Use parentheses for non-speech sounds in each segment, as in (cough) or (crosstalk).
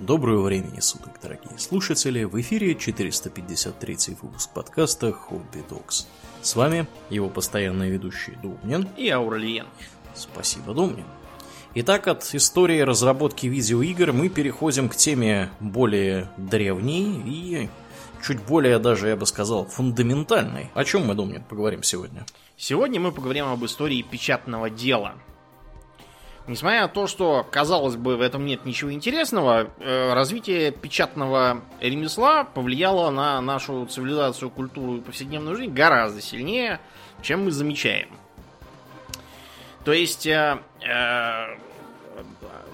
Доброго времени суток, дорогие слушатели! В эфире 453 выпуск подкаста «Хобби Докс». С вами его постоянные ведущие Думнин и Ауралиен. Спасибо, Думнин. Итак, от истории разработки видеоигр мы переходим к теме более древней и чуть более даже, я бы сказал, фундаментальной. О чем мы, Думнин, поговорим сегодня? Сегодня мы поговорим об истории печатного дела. Несмотря на то, что, казалось бы, в этом нет ничего интересного, э, развитие печатного ремесла повлияло на нашу цивилизацию, культуру и повседневную жизнь гораздо сильнее, чем мы замечаем. То есть, э, э,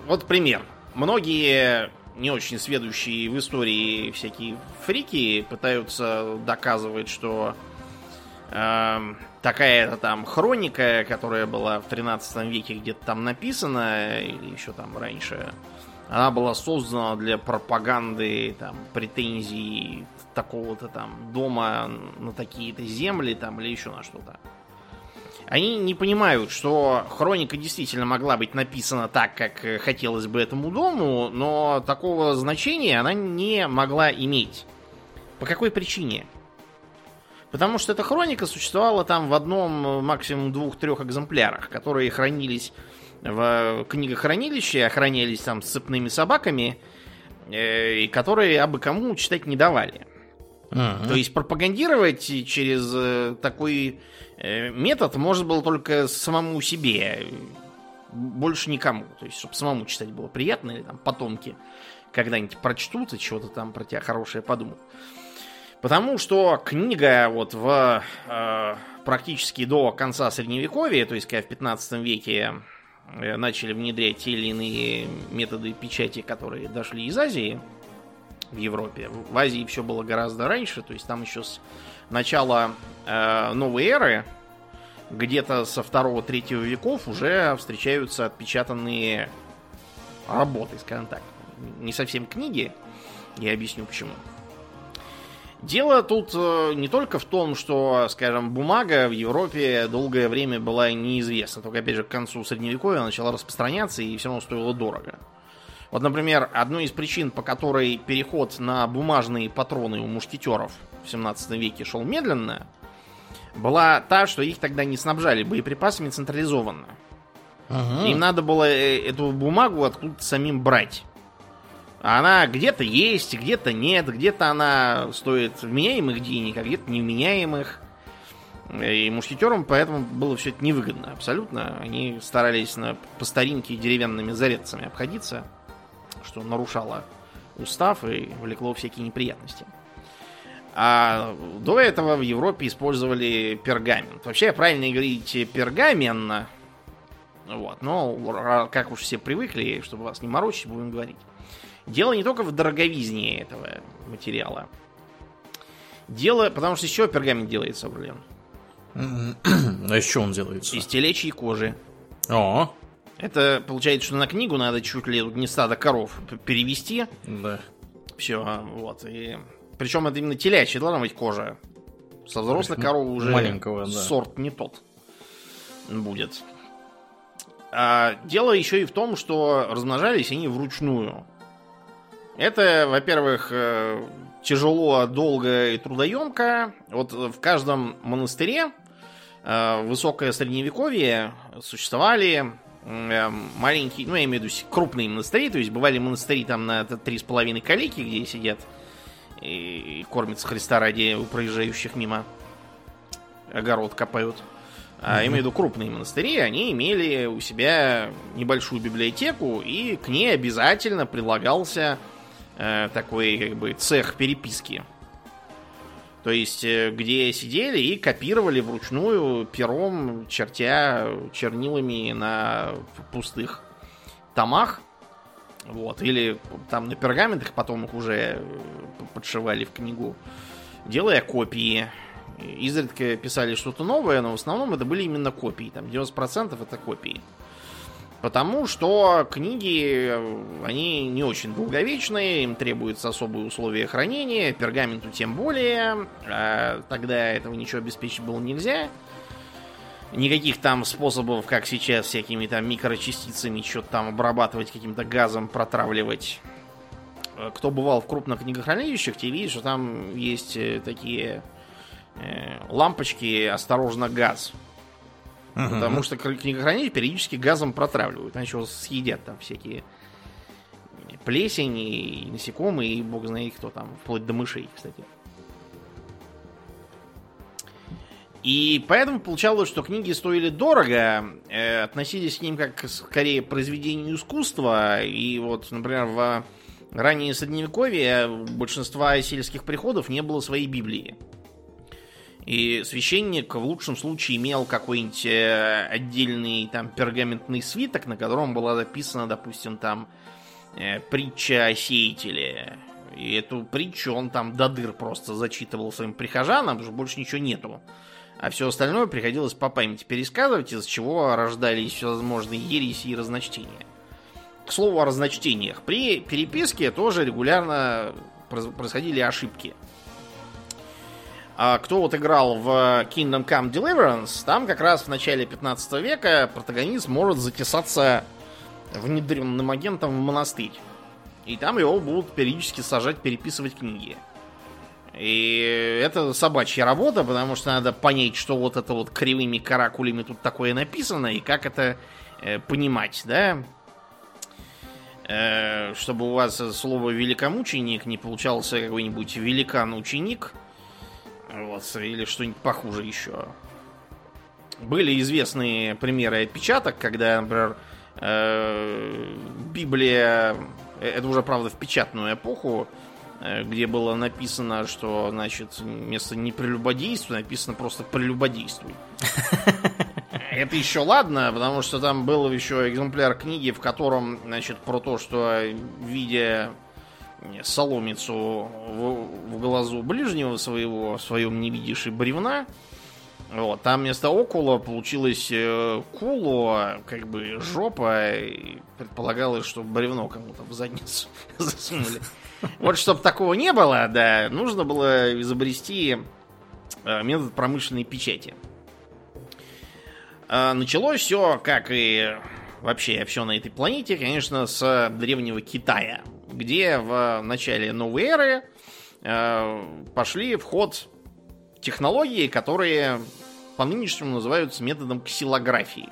вот пример. Многие не очень сведущие в истории всякие фрики пытаются доказывать, что э, такая-то там хроника, которая была в 13 веке где-то там написана, или еще там раньше, она была создана для пропаганды там претензий такого-то там дома на такие-то земли там или еще на что-то. Они не понимают, что хроника действительно могла быть написана так, как хотелось бы этому дому, но такого значения она не могла иметь. По какой причине? Потому что эта хроника существовала там в одном, максимум двух-трех экземплярах, которые хранились в книгохранилище, охранялись там цепными собаками, э, и которые абы кому читать не давали. Uh-huh. То есть пропагандировать через э, такой э, метод можно было только самому себе, больше никому. То есть, чтобы самому читать было приятно, или там потомки когда-нибудь прочтут и чего-то там про тебя хорошее подумают. Потому что книга вот в э, практически до конца средневековья, то есть когда в 15 веке э, начали внедрять те или иные методы печати, которые дошли из Азии в Европе. В Азии все было гораздо раньше, то есть там еще с начала э, новой эры, где-то со второго-третьего веков уже встречаются отпечатанные работы, скажем так. Не совсем книги, я объясню почему. Дело тут э, не только в том, что, скажем, бумага в Европе долгое время была неизвестна. Только, опять же, к концу Средневековья начала распространяться и все равно стоила дорого. Вот, например, одной из причин, по которой переход на бумажные патроны у мушкетеров в 17 веке шел медленно, была та, что их тогда не снабжали боеприпасами централизованно. Ага. Им надо было э, эту бумагу откуда-то самим брать. Она где-то есть, где-то нет, где-то она стоит вменяемых денег, а где-то невменяемых. И мушкетерам поэтому было все это невыгодно абсолютно. Они старались на, по старинке деревянными зарядцами обходиться, что нарушало устав и влекло всякие неприятности. А до этого в Европе использовали пергамент. Вообще, правильно говорить пергамен. Вот, но как уж все привыкли, чтобы вас не морочить, будем говорить. Дело не только в дороговизне этого материала. Дело, потому что еще пергамент делается, блин. (clears throat) А из чего он делается? Из телечьей кожи. О. Это получается, что на книгу надо чуть ли не стадо коров перевести. Да. Все, вот. И... Причем это именно телячья должна быть кожа. Со взрослой (laughs) коровы уже маленького, да. сорт не тот будет. А дело еще и в том, что размножались они вручную. Это, во-первых, э, тяжело, долго и трудоемко. Вот в каждом монастыре э, высокое средневековье существовали э, маленькие, ну, я имею в виду крупные монастыри, то есть бывали монастыри там на три с половиной калики, где сидят и кормятся Христа ради у проезжающих мимо огород копают. А, mm-hmm. имею в виду крупные монастыри, они имели у себя небольшую библиотеку, и к ней обязательно прилагался э, такой как бы цех переписки. То есть, э, где сидели и копировали вручную пером, чертя чернилами на пустых томах. Вот. Или там на пергаментах потом их уже э, подшивали в книгу, делая копии. Изредка писали что-то новое, но в основном это были именно копии. Там 90% это копии. Потому что книги, э, они не очень долговечные, им требуются особые условия хранения, пергаменту тем более. А тогда этого ничего обеспечить было нельзя. Никаких там способов, как сейчас, всякими там микрочастицами что-то там обрабатывать, каким-то газом протравливать э, кто бывал в крупных книгохранилищах, те видят, что там есть э, такие лампочки «Осторожно, газ». Мгм. Потому что книгохранилище периодически газом протравливают, иначе его съедят там всякие плесень и насекомые, и бог знает кто там, вплоть до мышей, кстати. И поэтому получалось, что книги стоили дорого, э, относились к ним как к скорее произведению искусства. И вот, например, в раннее средневековье большинства сельских приходов не было своей Библии. И священник в лучшем случае имел какой-нибудь э, отдельный там пергаментный свиток, на котором была записана, допустим, там э, притча о сеятеле. И эту притчу он там до дыр просто зачитывал своим прихожанам, потому что больше ничего нету. А все остальное приходилось по памяти пересказывать, из чего рождались всевозможные ереси и разночтения. К слову о разночтениях. При переписке тоже регулярно происходили ошибки. А кто вот играл в Kingdom Come Deliverance, там как раз в начале 15 века протагонист может затесаться внедренным агентом в монастырь. И там его будут периодически сажать переписывать книги. И это собачья работа, потому что надо понять, что вот это вот кривыми каракулями тут такое написано, и как это э, понимать, да? Э, чтобы у вас слово великомученик не получался какой-нибудь великан-ученик, вот, или что-нибудь похуже еще. Были известные примеры отпечаток, когда, например, э, Библия, э, это уже, правда, в печатную эпоху, э, где было написано, что, значит, вместо непрелюбодействия написано просто прелюбодействуй. (laughs) Это еще ладно, потому что там был еще экземпляр книги, в котором, значит, про то, что видя соломицу в, в глазу ближнего своего, в своем не видишь и бревна, вот, там вместо окула получилось э, куло, как бы жопа, и предполагалось, что бревно кому-то в задницу (laughs) засунули. Вот, чтобы такого не было, да, нужно было изобрести э, метод промышленной печати. А, Началось все, как и вообще все на этой планете, конечно, с древнего Китая, где в начале новой эры э, пошли в ход технологии, которые по нынешнему называются методом ксилографии.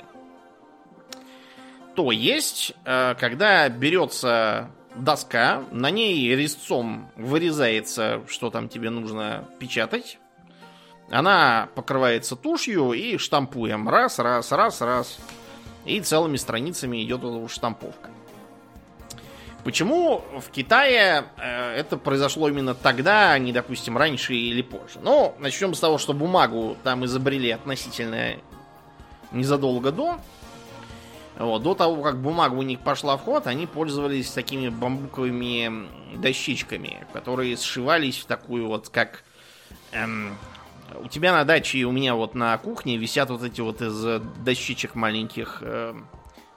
То есть, э, когда берется доска, на ней резцом вырезается, что там тебе нужно печатать, она покрывается тушью и штампуем. Раз, раз, раз, раз. И целыми страницами идет эта штамповка. Почему в Китае э, это произошло именно тогда, а не, допустим, раньше или позже? Ну, начнем с того, что бумагу там изобрели относительно незадолго до. Вот, до того, как бумага у них пошла в ход, они пользовались такими бамбуковыми дощечками, которые сшивались в такую вот, как... эм, у тебя на даче и у меня вот на кухне висят вот эти вот из дощечек маленьких эм,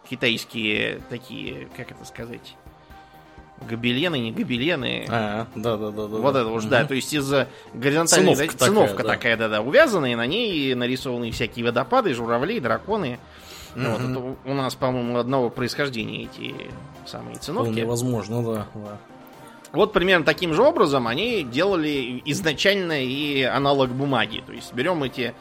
китайские такие, как это сказать, гобелены, не гобелены. А, да, да, да, да. Вот это уж, да, то есть из горизонтальной Циновка да, циновка такая, да. такая, да, да, увязанная, на ней нарисованы всякие водопады, журавли, драконы. Вот, Мгм. это у- у нас, по-моему, одного происхождения эти самые циновки. Вполне возможно, да, да. Вот примерно таким же образом они делали изначально и аналог бумаги. То есть берем эти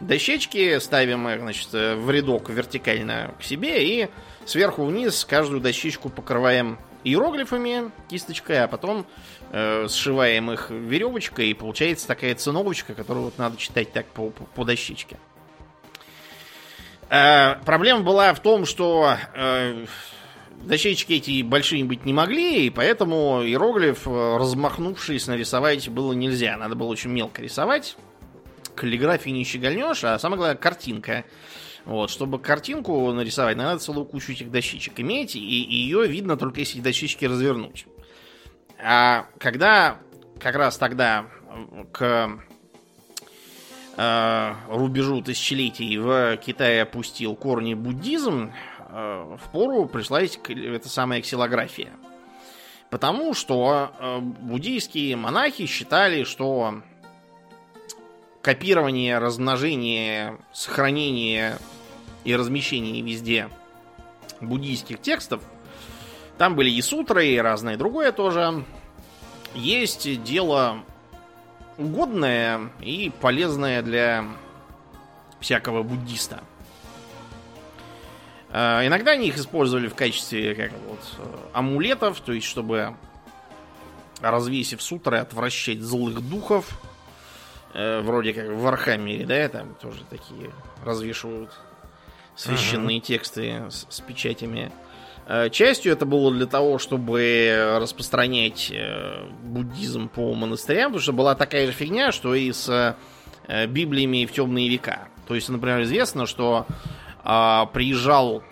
дощечки, ставим их, значит, в рядок вертикально к себе и сверху вниз каждую дощечку покрываем иероглифами кисточкой, а потом э, сшиваем их веревочкой, и получается такая циновочка, которую вот надо читать так по, по- дощечке. Э, проблема была в том, что э, дощечки эти большие быть не могли, и поэтому иероглиф, э, размахнувшись, нарисовать было нельзя. Надо было очень мелко рисовать. Каллиграфии не щегольнешь, а самое главное картинка. Вот, чтобы картинку нарисовать, надо целую кучу этих дощечек иметь, и, ее видно только если дощечки развернуть. А когда как раз тогда э, к э, рубежу тысячелетий в Китае опустил корни буддизм, э, в пору пришлась эта самая ксилография. Потому что э, буддийские монахи считали, что копирование, размножение, сохранение и размещение везде буддийских текстов Там были и сутры, и разное другое тоже. Есть дело угодное и полезное для всякого буддиста. Э, иногда они их использовали в качестве как вот, амулетов, то есть чтобы развесив сутры, отвращать злых духов. Э, вроде как в Архамере, да, там тоже такие развешивают священные ага. тексты с, с печатями. Э, частью это было для того, чтобы распространять э, буддизм по монастырям, потому что была такая же фигня, что и с э, Библиями в темные века. То есть, например, известно, что э, приезжал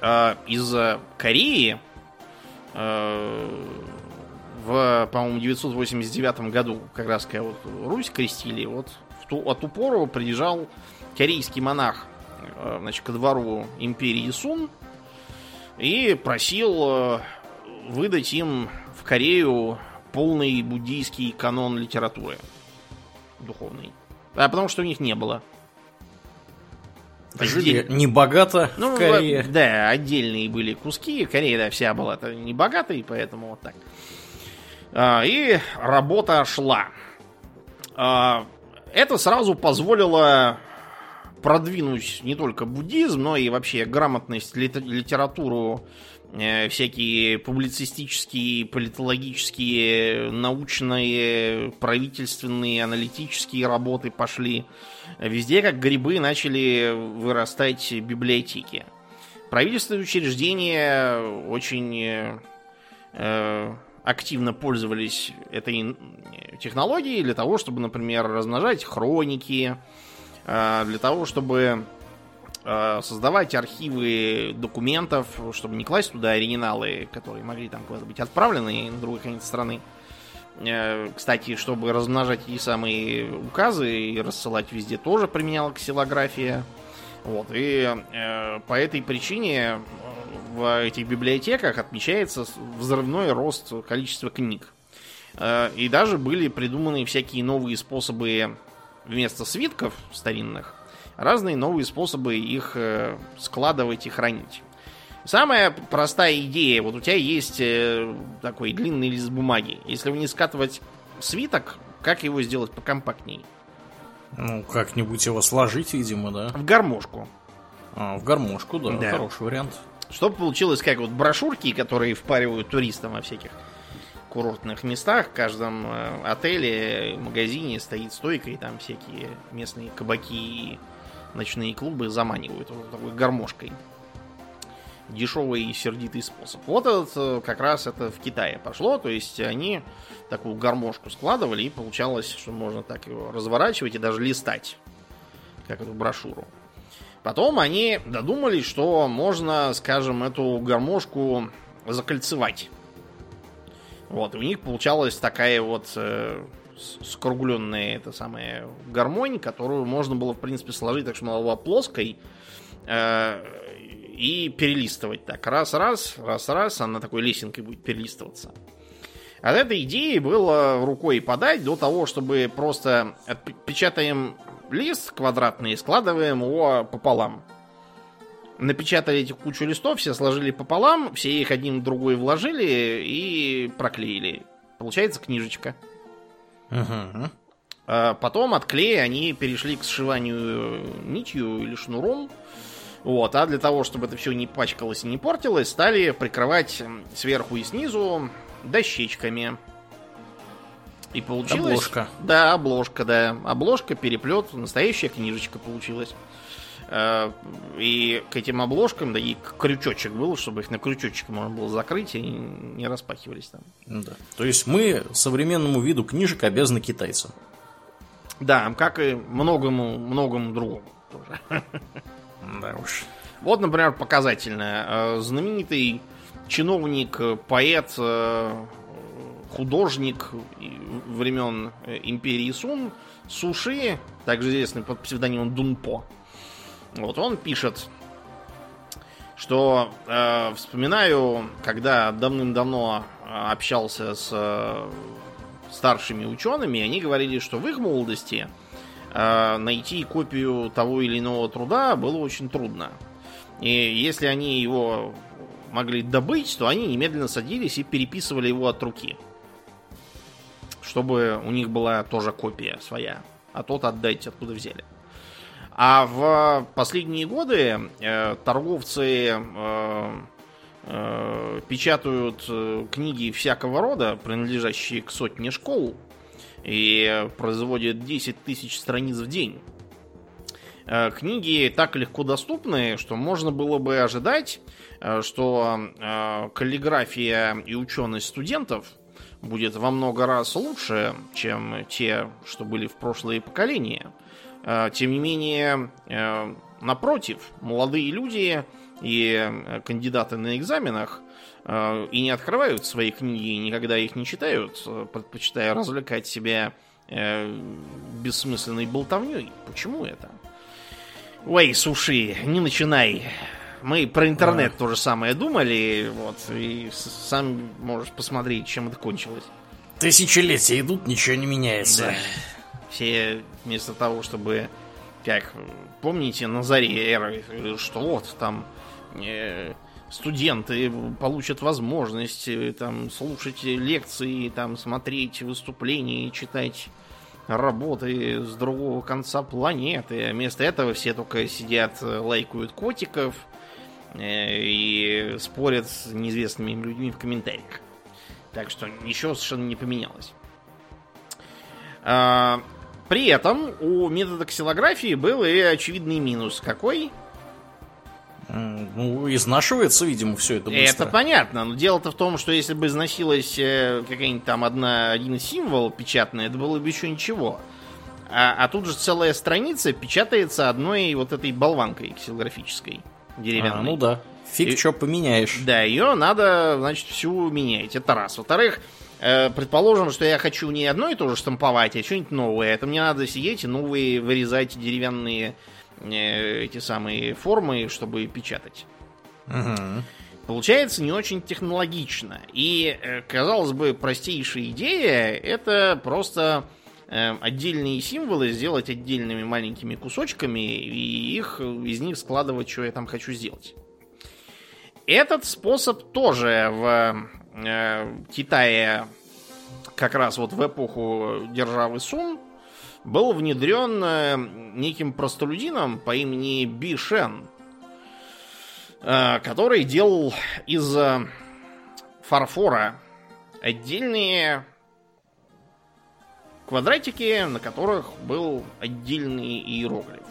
э, из Кореи э, в, по-моему, 989 году, как раз когда вот Русь крестили, вот в ту, от упору приезжал корейский монах э, значит, ко двору империи Сун и просил э, выдать им в Корею полный буддийский канон литературы духовный. А потому что у них не было. Жили не богато ну, в Корее. Да, отдельные были куски. Корея, да, вся была не богатой, поэтому вот так. А, и работа шла. А, это сразу позволило продвинуть не только буддизм, но и вообще грамотность, литературу, э, всякие публицистические, политологические, научные, правительственные, аналитические работы пошли. Везде, как грибы, начали вырастать библиотеки. Правительственные учреждения очень э, активно пользовались этой технологией для того, чтобы, например, размножать хроники, э, для того, чтобы э, создавать архивы документов, чтобы не класть туда оригиналы, которые могли там куда-то быть отправлены на другой конец страны. Э, кстати, чтобы размножать эти самые указы и рассылать везде, тоже применяла ксилография. Вот, и э, по этой причине в этих библиотеках отмечается взрывной рост количества книг. Э, и даже были придуманы всякие новые способы вместо свитков старинных, разные новые способы их э, складывать и хранить. Самая простая идея, вот у тебя есть э, такой длинный лист бумаги. Если вы не скатывать свиток, как его сделать покомпактнее? Ну, как-нибудь его сложить, видимо, да? В гармошку. А, в гармошку, да, да. хороший вариант. Чтобы получилось как вот брошюрки, которые впаривают туристам во всяких курортных местах. В каждом э, отеле, магазине стоит стойка, и там всякие местные кабаки и ночные клубы заманивают вот такой гармошкой. Дешевый и сердитый способ. Вот этот, э, как раз это в Китае пошло. То есть они такую гармошку складывали, и получалось, что можно так его разворачивать и даже листать, как эту брошюру. Потом они додумались, что можно, скажем, эту гармошку закольцевать. Вот, у них получалась такая вот э, скругленная эта самая гармонь, которую можно было, в принципе, сложить так, что она была плоской э, и перелистывать так. Раз-раз, раз-раз, она такой лесенкой будет перелистываться. От этой идеи было рукой подать до того, чтобы просто отпечатаем лист квадратный и складываем его пополам. Напечатали эти кучу листов, все сложили пополам, все их один в другой вложили и проклеили. Получается книжечка. Угу. А потом от клея они перешли к сшиванию нитью или шнуром. Вот, а для того, чтобы это все не пачкалось и не портилось, стали прикрывать сверху и снизу дощечками. И получилось... Обложка. Да, обложка, да. Обложка, переплет, настоящая книжечка получилась. Э, и к этим обложкам, да, и крючочек был, чтобы их на крючочек можно было закрыть, и не распахивались там. Да. То есть мы современному виду книжек обязаны китайцам. Да, как и многому, многому другому тоже. Да уж. Вот, например, показательное. Э, знаменитый чиновник, поэт, э, художник времен э, империи Сун, Суши, также известный под псевдонимом Дунпо. Вот он пишет, что э, вспоминаю, когда давным-давно э, общался с э, старшими учеными, они говорили, что в их молодости э, найти копию того или иного труда было очень трудно. И если они его могли добыть, то они немедленно садились и переписывали его от руки. Чтобы у них была тоже копия своя. А тот отдайте, откуда взяли. А в последние годы э, торговцы э, э, печатают э, книги всякого рода, принадлежащие к сотне школ, и производят 10 тысяч страниц в день. Э, книги так легко доступны, что можно было бы ожидать, э, что каллиграфия и ученость студентов будет во много раз лучше, чем те, что были в прошлые поколения. Тем не менее, напротив, молодые люди и кандидаты на экзаменах и не открывают свои книги, никогда их не читают, предпочитая развлекать себя бессмысленной болтовней. Почему это? Ой, суши, не начинай. Мы про интернет а. то же самое думали, вот, и сам можешь посмотреть, чем это кончилось. Тысячелетия идут, ничего не меняется. Да. Все вместо того, чтобы, как, помните, на заре эры, что вот там э, студенты получат возможность э, там слушать лекции, там смотреть выступления, читать работы с другого конца планеты. Вместо этого все только сидят, э, лайкают котиков и спорят с неизвестными людьми в комментариях. Так что ничего совершенно не поменялось. А, при этом у метода ксилографии был и очевидный минус. Какой? Ну, изнашивается, видимо, все это быстро. Это понятно, но дело-то в том, что если бы износилась э, какая-нибудь там одна, один символ печатный, это было бы еще ничего. А, а тут же целая страница печатается одной вот этой болванкой ксилографической, деревянной. А, ну да. Фиг И, что поменяешь. Да, ее надо, значит, всю менять. Это раз. Во-вторых, э, предположим, что я хочу не одно и то же штамповать, а что-нибудь новое. Это мне надо сидеть и новые вырезать деревянные Э, эти самые формы, чтобы печатать. Угу. Получается не очень технологично. И, э, казалось бы, простейшая идея это просто отдельные символы сделать отдельными маленькими кусочками и их из них складывать, что я там хочу сделать. Этот способ тоже в э, Китае как раз вот в эпоху державы Сун был внедрен э, неким простолюдином по имени Би Шен, э, который делал из э, фарфора отдельные квадратики, на которых был отдельный иероглиф.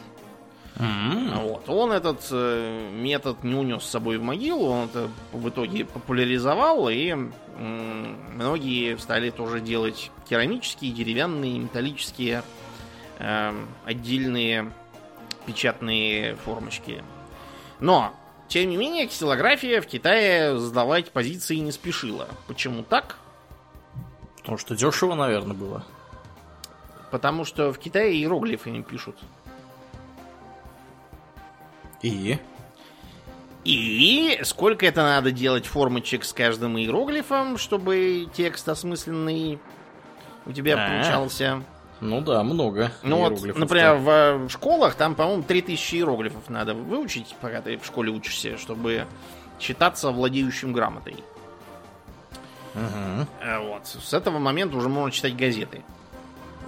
Mm-hmm. Вот. Он этот э, метод не унес с собой в могилу, он это в итоге популяризовал, и многие стали тоже делать керамические, деревянные, металлические э, отдельные печатные формочки. Но, тем не менее, ксилография в Китае сдавать позиции не спешила. Почему так? Потому что дешево, наверное, было. Потому что в Китае иероглифы не пишут. И? И сколько это надо делать формочек с каждым иероглифом, чтобы текст осмысленный у тебя А-а-а. получался? Ну да, много. Ну вот, например, в, в школах там, по-моему, 3000 иероглифов надо выучить, пока ты в школе учишься, чтобы считаться владеющим грамотой. Угу. Вот. С этого момента уже можно читать газеты.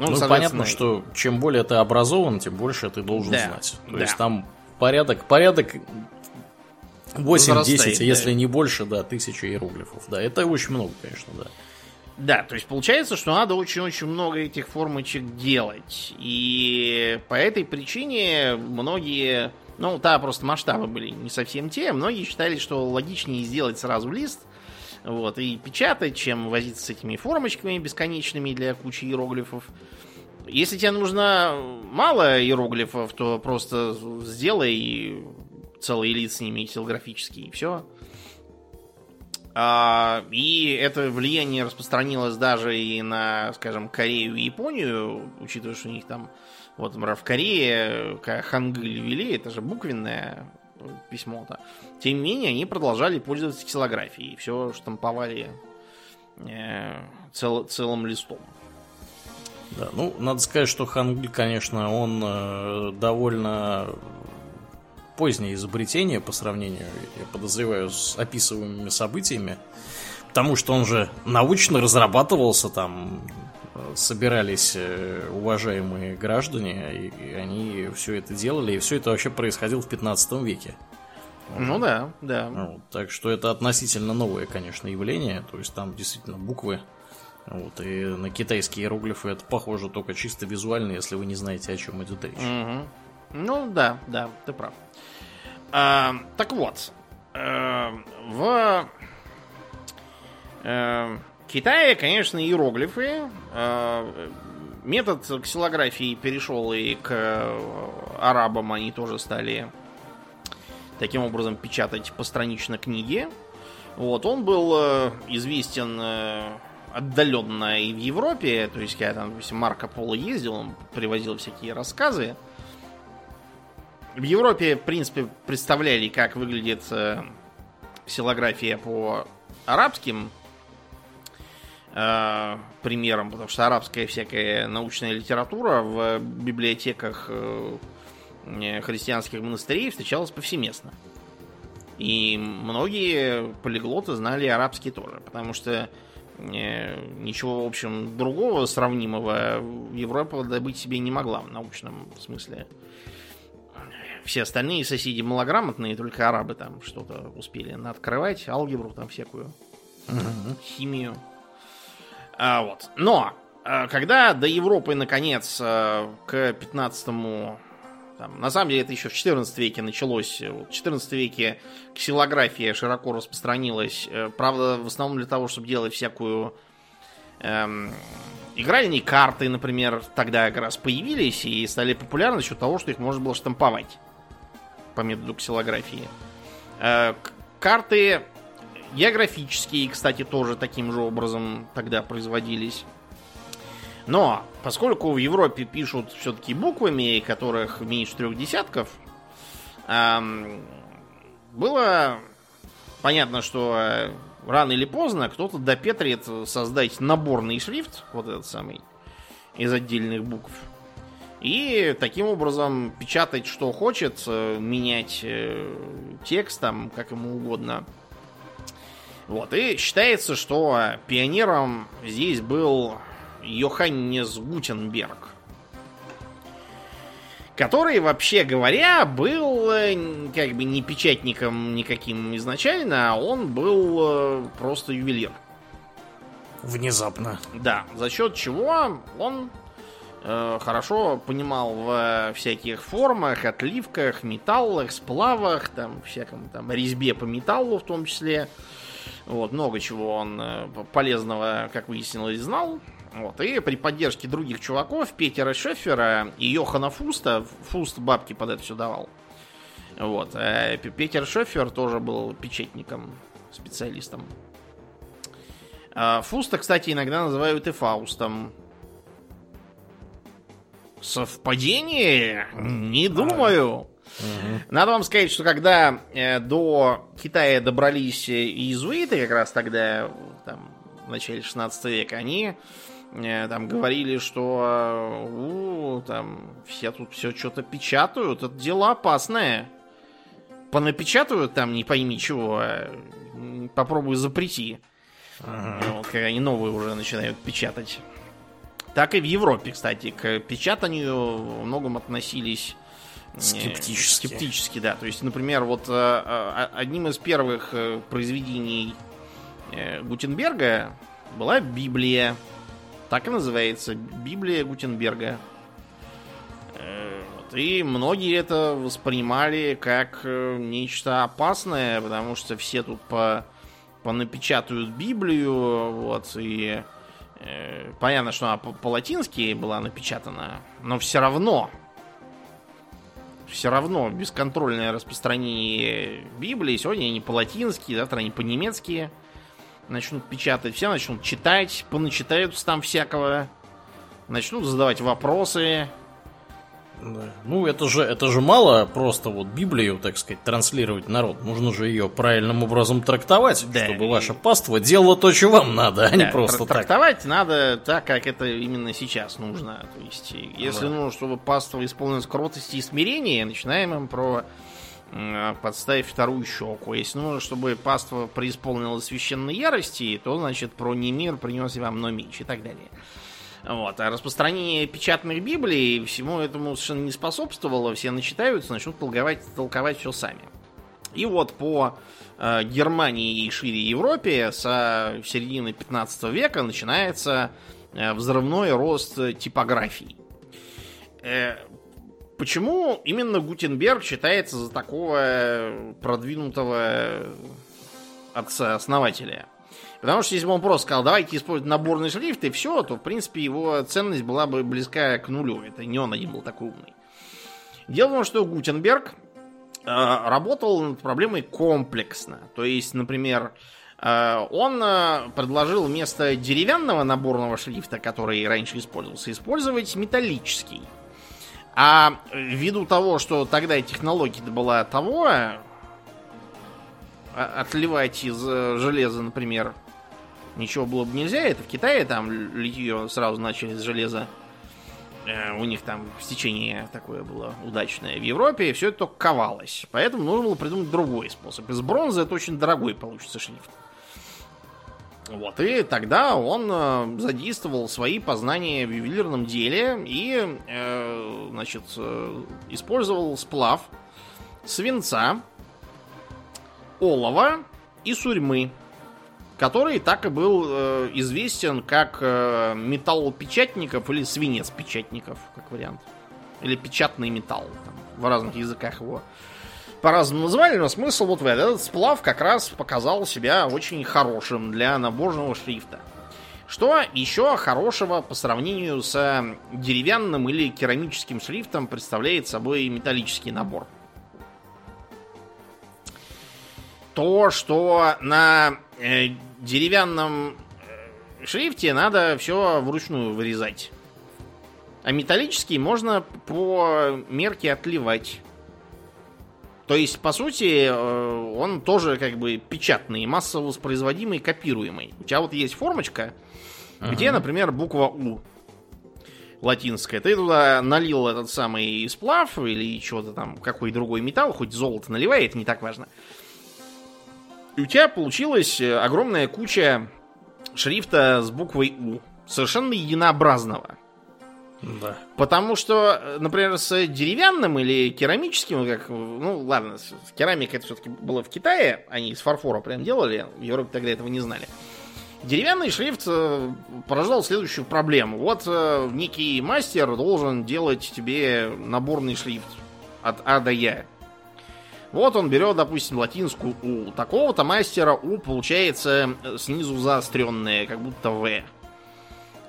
Ну, ну понятно, что чем более ты образован, тем больше ты должен да, знать. То да. есть там порядок, порядок 8-10, да. если не больше, да, тысячи иероглифов. Да, это очень много, конечно, да. Да, то есть получается, что надо очень-очень много этих формочек делать. И по этой причине многие... Ну, да, просто масштабы были не совсем те. Многие считали, что логичнее сделать сразу лист, вот, и печатать, чем возиться с этими формочками бесконечными для кучи иероглифов. Если тебе нужно мало иероглифов, то просто сделай целый лист с ними силографический, и все. А, и это влияние распространилось даже и на, скажем, Корею и Японию, учитывая, что у них там, вот, например, в Корее, хангыль ввели, это же буквенное письмо-то. Тем не менее, они продолжали пользоваться ксилографией. Все штамповали э, цел, целым листом. Да, ну, надо сказать, что Хангыль, конечно, он э, довольно позднее изобретение по сравнению, я подозреваю, с описываемыми событиями. Потому что он же научно разрабатывался, там собирались э, уважаемые граждане, и они все это делали, и все это вообще происходило в 15 веке. Ну да, да. Вот, так что это относительно новое, конечно, явление. То есть там действительно буквы. Вот, и на китайские иероглифы это похоже только чисто визуально, если вы не знаете, о чем идет речь. Угу. Ну да, да, ты прав. А, так вот, а, в а, Китае, конечно, иероглифы. А, метод ксилографии перешел и к арабам, они тоже стали таким образом печатать постранично книги. Вот, он был э, известен э, отдаленно и в Европе, то есть, когда там, допустим, Марко Поло ездил, он привозил всякие рассказы. В Европе, в принципе, представляли, как выглядит э, ксилография по арабским э, примерам, потому что арабская всякая научная литература в библиотеках э, Э, христианских монастырей встречалось повсеместно. И многие полиглоты знали арабский тоже, потому что э, ничего, в общем, другого сравнимого Европа добыть себе не могла в научном смысле. Все остальные соседи малограмотные, только арабы там что-то успели открывать, алгебру там всякую, угу. химию. А, вот. Но, э, когда до Европы, наконец, к 15 там, на самом деле это еще в 14 веке началось. В 14 веке ксилография широко распространилась. Э, правда, в основном для того, чтобы делать всякую... Эм, игральные карты, например, тогда как раз появились и стали популярны за счет того, что их можно было штамповать по методу ксилографии. Э, карты географические, кстати, тоже таким же образом тогда производились. Но, поскольку в Европе пишут все-таки буквами, которых меньше трех десятков, эм, было понятно, что э, рано или поздно кто-то допетрит создать наборный шрифт, вот этот самый, из отдельных букв. И таким образом печатать что хочет, э, менять э, текст там, как ему угодно. Вот, и считается, что пионером здесь был Йоханнес Гутенберг, который, вообще говоря, был э, как бы не печатником никаким изначально, а он был э, просто ювелир. Внезапно. Да, за счет чего он э, хорошо понимал в всяких формах, отливках, металлах, сплавах, там, всяком там резьбе по металлу в том числе. Вот, много чего он э, полезного, как выяснилось, знал. Вот. И при поддержке других чуваков, Петера Шефера и Йохана Фуста, Фуст бабки под это все давал. Вот. А Петер Шефер тоже был печатником, специалистом. А Фуста, кстати, иногда называют и Фаустом. Совпадение? Не думаю. Надо вам сказать, что когда э, до Китая добрались иезуиты, как раз тогда, там, в начале 16 века, они Э, там говорили, что у, там все тут все что-то печатают, это дело опасное. Понапечатают там не пойми чего, а попробуй запрети. Ага. Вот, когда они новые уже начинают печатать. Так и в Европе, кстати, к печатанию в многом относились э, скептически. Скептически, да. То есть, например, вот э, одним из первых произведений Гутенберга была Библия. Так и называется. Библия Гутенберга. Э, и многие это воспринимали как э, нечто опасное, потому что все тут по понапечатают Библию, вот, и э, понятно, что она по-латински была напечатана, но все равно, все равно бесконтрольное распространение Библии, сегодня они по-латински, завтра они по-немецки, начнут печатать, все начнут читать, поначитаются там всякого, начнут задавать вопросы. Да. Ну, это же, это же мало просто вот Библию, так сказать, транслировать народ. Нужно же ее правильным образом трактовать, да. чтобы ваша паства делала то, что вам надо, а да, не просто так. Трактовать надо так, как это именно сейчас нужно. То есть, если да. нужно, чтобы паства исполнилась кротости и смирения, начинаем им про м, подставь вторую щеку. Если нужно, чтобы паства преисполнилась священной ярости, то, значит, про Немир принес вам но меч и так далее. Вот. А распространение печатных Библий всему этому совершенно не способствовало. Все начитаются, начнут толковать, толковать все сами. И вот по э, Германии и шире Европе со середины 15 века начинается э, взрывной рост типографий. Э, почему именно Гутенберг считается за такого продвинутого отца-основателя? Потому что если бы он просто сказал, давайте использовать наборный шрифт и все, то, в принципе, его ценность была бы близка к нулю. Это не он один был такой умный. Дело в том, что Гутенберг э, работал над проблемой комплексно. То есть, например, э, он э, предложил вместо деревянного наборного шрифта, который раньше использовался, использовать металлический. А ввиду того, что тогда технология была того, а, отливать из железа, например, ничего было бы нельзя. Это в Китае там литье сразу начали с железа. Э, У них там стечение такое было удачное. В Европе все это только ковалось. Поэтому нужно было придумать другой способ. Из бронзы это очень дорогой получится шрифт. Вот, и тогда он э, задействовал свои познания в ювелирном деле и, э, значит, э, использовал сплав свинца, олова и сурьмы, который так и был э, известен как э, металл печатников или свинец печатников, как вариант. Или печатный металл. Там, в разных языках его по-разному называли, но смысл вот в этом. Этот сплав как раз показал себя очень хорошим для наборного шрифта. Что еще хорошего по сравнению с деревянным или керамическим шрифтом представляет собой металлический набор? То, что на э, деревянном э, шрифте надо все вручную вырезать. А металлический можно по мерке отливать. То есть, по сути, э, он тоже как бы печатный, массово воспроизводимый, копируемый. У тебя вот есть формочка, Ага. где, например, буква У латинская. Ты туда налил этот самый сплав или что-то там, какой другой металл, хоть золото наливай, это не так важно. И у тебя получилась э, огромная куча шрифта с буквой У. Совершенно единообразного. Да. Потому что, э, например, с деревянным или керамическим, как, ну ладно, керамикой это все-таки было в Китае, они из фарфора прям делали, в Европе тогда этого не знали. Деревянный шрифт э, порождал следующую проблему. Вот некий мастер должен делать тебе наборный шрифт от А до Я. Вот он берет, допустим, латинскую У. Такого-то мастера У получается э, снизу заостренное, как будто В.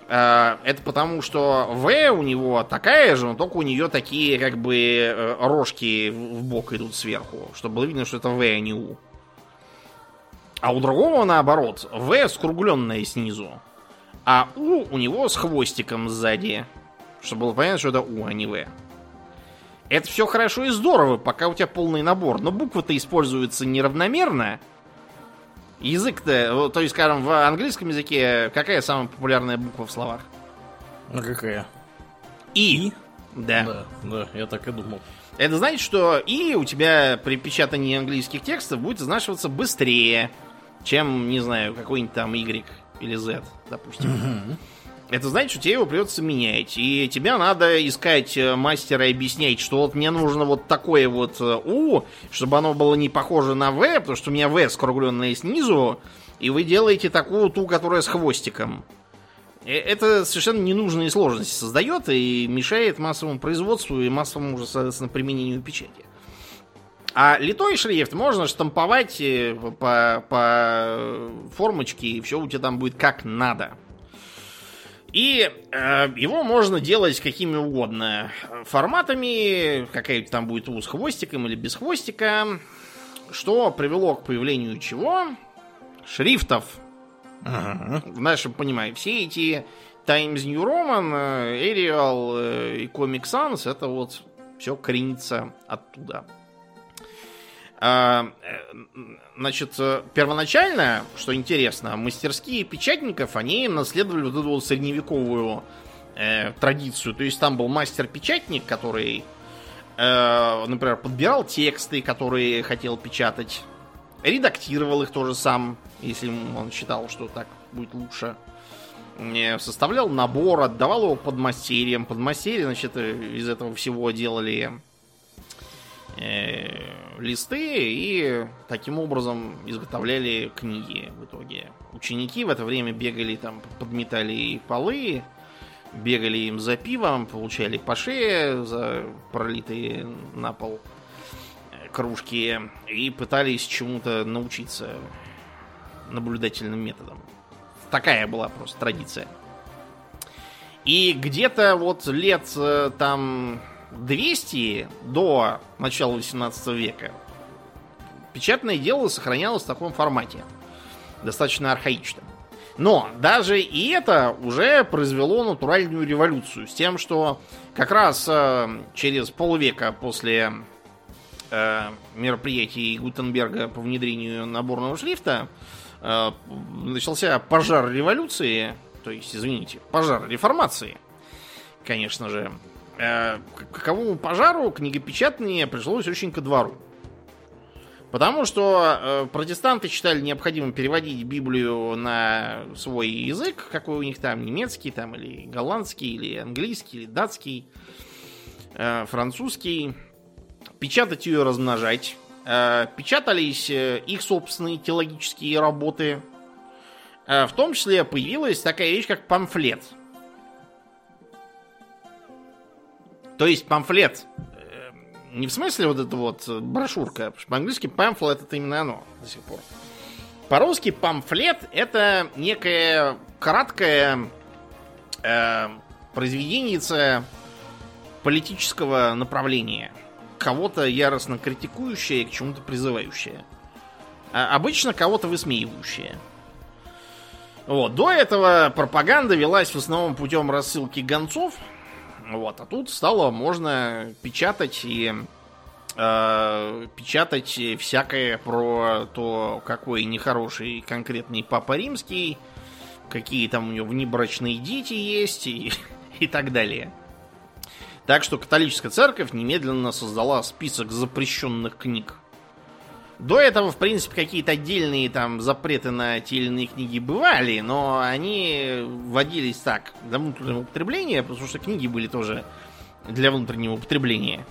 Э, Это потому, что В у него такая же, но только у нее такие как бы э, рожки в бок идут сверху, чтобы было видно, что это В, а не У. А у другого наоборот, В скругленная снизу, а У у него с хвостиком сзади, чтобы было понятно, что это У, а не В. Это все хорошо и здорово, пока у тебя полный набор, но буквы-то используются неравномерно. Язык-то, то есть, скажем, в английском языке какая самая популярная буква в словах? А какая? И. Да. Да, да, я так и думал. Это значит, что и у тебя при печатании английских текстов будет изнашиваться быстрее, чем, не знаю, какой-нибудь там Y или Z, допустим. Это значит, что тебе его придется менять. И тебе надо искать э, мастера и объяснять, что вот мне нужно вот такое вот э, У, чтобы оно было не похоже на В, потому что у меня В скругленное снизу, и вы делаете такую ту, которая с хвостиком. Э, Это совершенно ненужные сложности создает и мешает массовому производству и массовому уже, соответственно, применению печати. А литой шрифт можно штамповать по, по формочке, и все у тебя там будет как надо. И э, его можно делать какими угодно форматами, какая там будет у с хвостиком или без хвостика, что привело к появлению чего? Шрифтов. Ага. В нашем понимании все эти Times New Roman, э, Arial э, и Comic Sans, это вот все коренится оттуда. А, Значит, э, первоначально, что интересно, мастерские печатников, они наследовали вот эту вот средневековую э, традицию. То есть там был мастер-печатник, который Э, например, подбирал тексты, которые хотел печатать. Редактировал их тоже сам, если он считал, что так будет лучше. Э, составлял набор, отдавал его подмастерьям. Подмастерья, значит, из этого всего делали э, листы и таким образом изготовляли книги в итоге. Ученики в это время бегали там, подметали полы, бегали им за пивом, получали по шее за пролитые на пол кружки и пытались чему-то научиться наблюдательным методом. Такая была просто традиция. И где-то вот лет э, там 200 до начала 18 века печатное дело сохранялось в таком формате. Достаточно архаичном. Но даже и это уже произвело натуральную революцию с тем, что как раз э, через полвека после э, мероприятий Гутенберга по внедрению наборного шрифта э, начался пожар революции, то есть, извините, пожар реформации, конечно же. Э, каковому пожару книгопечатные пришлось очень ко двору. Потому что э, протестанты считали необходимым переводить Библию на свой язык, какой у них там, немецкий там, или голландский, или английский, или датский, э, французский, печатать ее, размножать. Э, печатались э, их собственные теологические работы. Э, в том числе появилась такая вещь, как памфлет. То есть памфлет не в смысле вот эта вот брошюрка, по-английски памфлет это именно оно до сих пор. По-русски памфлет это некое краткое э, произведение политического направления. Кого-то яростно критикующее к чему-то призывающее. А обычно кого-то высмеивающее. Вот. До этого пропаганда велась в основном путем рассылки гонцов – вот, а тут стало можно печатать и э, печатать всякое про то, какой нехороший конкретный папа римский, какие там у него внебрачные дети есть и, (laughs) и так далее. Так что католическая церковь немедленно создала список запрещенных книг. До этого, в принципе, какие-то отдельные там запреты на те или иные книги бывали, но они вводились так, для внутреннего употребления, потому что книги были тоже для внутреннего употребления.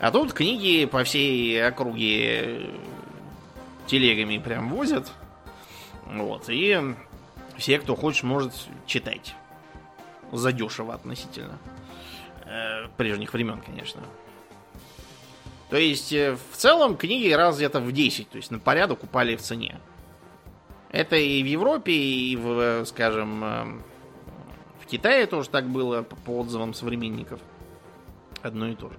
А тут книги по всей округе телегами прям возят. Вот, и все, кто хочет, может читать. Задешево относительно. Э, прежних времен, конечно. То есть, э, в целом, книги раз где-то в 10, то есть на порядок упали в цене. Это и в Европе, и в, э, скажем, э, в Китае тоже так было, по отзывам современников. Одно и то же.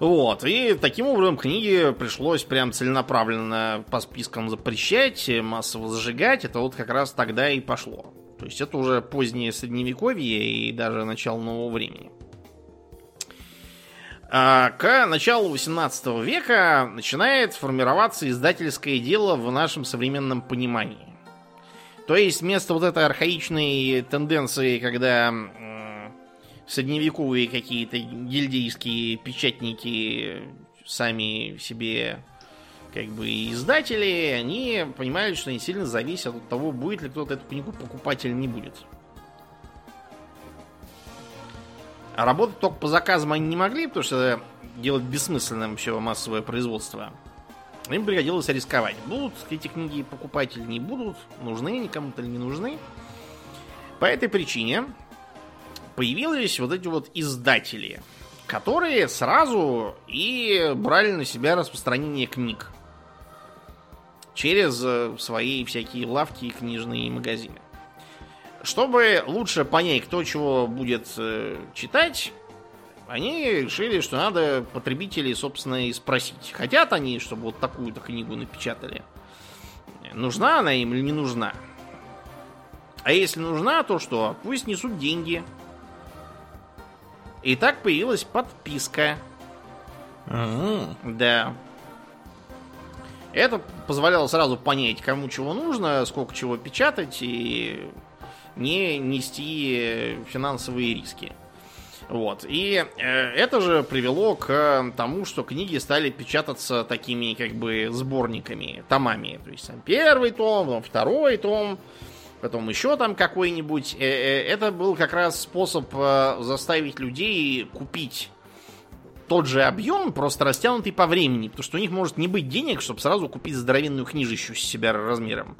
Вот, и таким образом книги пришлось прям целенаправленно по спискам запрещать, массово зажигать. Это вот как раз тогда и пошло. То есть это уже позднее средневековье и даже начало нового времени. А, к началу 18 века начинает формироваться издательское дело в нашем современном понимании. То есть вместо вот этой архаичной тенденции, когда средневековые какие-то гильдейские печатники сами себе как бы издатели, они понимают, что они сильно зависят от того, будет ли кто-то эту книгу покупать или не будет. А работать только по заказам они не могли, потому что делать бессмысленным все массовое производство. Им пригодилось рисковать. Будут эти книги покупать или не будут, нужны они кому-то или не нужны. По этой причине появились вот эти вот издатели, которые сразу и брали на себя распространение книг через э, свои всякие лавки и книжные магазины. Чтобы лучше понять, кто чего будет э, читать, они решили, что надо потребителей, собственно, и спросить. Хотят они, чтобы вот такую-то книгу напечатали? Нужна она им или не нужна? А если нужна, то что? Пусть несут деньги. И так появилась подписка. Mm-hmm. Да. Это позволяло сразу понять, кому чего нужно, сколько чего печатать и не нести финансовые риски. Вот. И э, это же привело к тому, что книги стали печататься такими как бы сборниками, томами. То есть там первый том, потом второй том, потом еще там какой-нибудь. Э, э, это был как раз способ э, заставить людей купить тот же объем, просто растянутый по времени. Потому что у них может не быть денег, чтобы сразу купить здоровенную книжищу с себя размером.